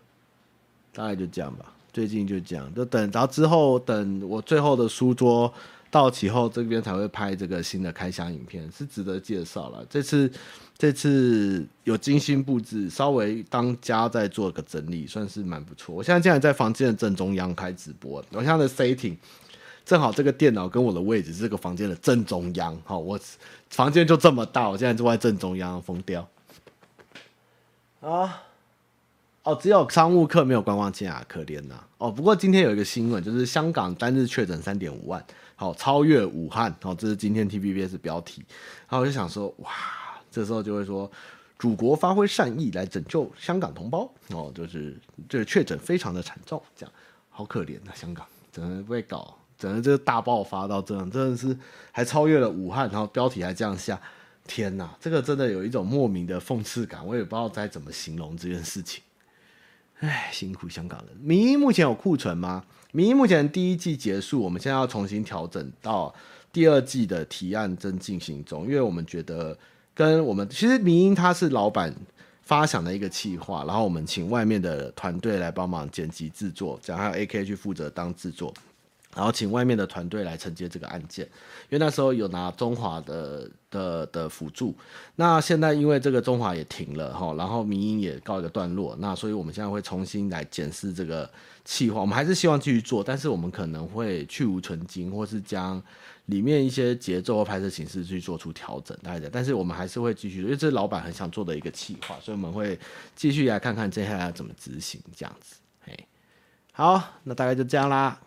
大概就这样吧。最近就这样，就等，然后之后等我最后的书桌到齐后，这边才会拍这个新的开箱影片，是值得介绍了。这次这次有精心布置，稍微当家再做个整理，算是蛮不错。我现在竟然在房间的正中央开直播，我现在的 setting 正好这个电脑跟我的位置是这个房间的正中央，好，我房间就这么大，我现在坐在正中央，疯掉啊！哦，只有商务客没有观光客啊，可怜呐、哦，不过今天有一个新闻，就是香港单日确诊三点五万，好超越武汉，好，这是今天 TVBS 标题。然后我就想说，哇，这时候就会说，祖国发挥善意来拯救香港同胞，哦，就是这个确诊非常的惨重，这样好可怜啊，香港整个被搞，整个这个大爆发到这样，真的是还超越了武汉，然后标题还这样下，天呐，这个真的有一种莫名的讽刺感，我也不知道该怎么形容这件事情。唉，辛苦香港人。明英目前有库存吗？明英目前第一季结束，我们现在要重新调整到第二季的提案正进行中，因为我们觉得跟我们其实明英他是老板发想的一个企划，然后我们请外面的团队来帮忙剪辑制作，这样还有 AK 去负责当制作。然后请外面的团队来承接这个案件，因为那时候有拿中华的的的辅助，那现在因为这个中华也停了哈，然后民营也告一个段落，那所以我们现在会重新来检视这个企划，我们还是希望继续做，但是我们可能会去芜存菁，或是将里面一些节奏和拍摄形式去做出调整，大概，但是我们还是会继续，因为这是老板很想做的一个企划，所以我们会继续来看看接下来要怎么执行这样子，嘿，好，那大概就这样啦。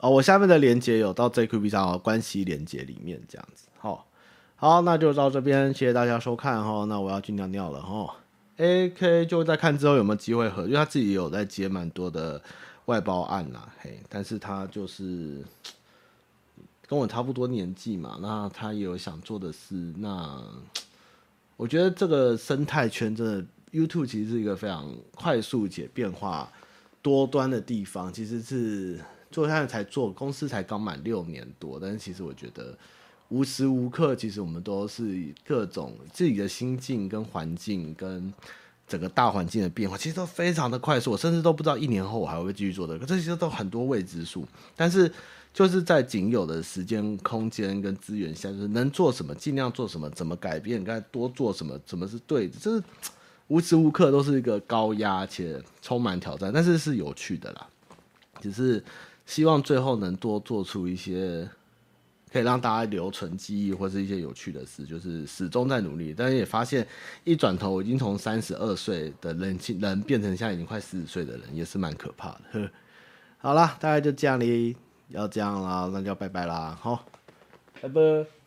哦，我下面的连接有到 JQB 上的关系连接里面这样子，好，好，那就到这边，谢谢大家收看哈，那我要去尿尿了哈。AK 就在看之后有没有机会合，因为他自己有在接蛮多的外包案啦，嘿，但是他就是跟我差不多年纪嘛，那他也有想做的事，那我觉得这个生态圈真的 YouTube 其实是一个非常快速且变化多端的地方，其实是。做现在才做，公司才刚满六年多，但是其实我觉得无时无刻，其实我们都是以各种自己的心境跟环境跟整个大环境的变化，其实都非常的快速，我甚至都不知道一年后我还会不会继续做的，可这些都很多未知数。但是就是在仅有的时间、空间跟资源下，就是能做什么尽量做什么，怎么改变该多做什么，怎么是对的，就是无时无刻都是一个高压且充满挑战，但是是有趣的啦，只是。希望最后能多做出一些可以让大家留存记忆或是一些有趣的事，就是始终在努力，但是也发现一转头已经从三十二岁的人人变成现在已经快四十岁的人，也是蛮可怕的。呵，好啦，大概就这样哩，要这样啦，那就要拜拜啦，好，拜拜。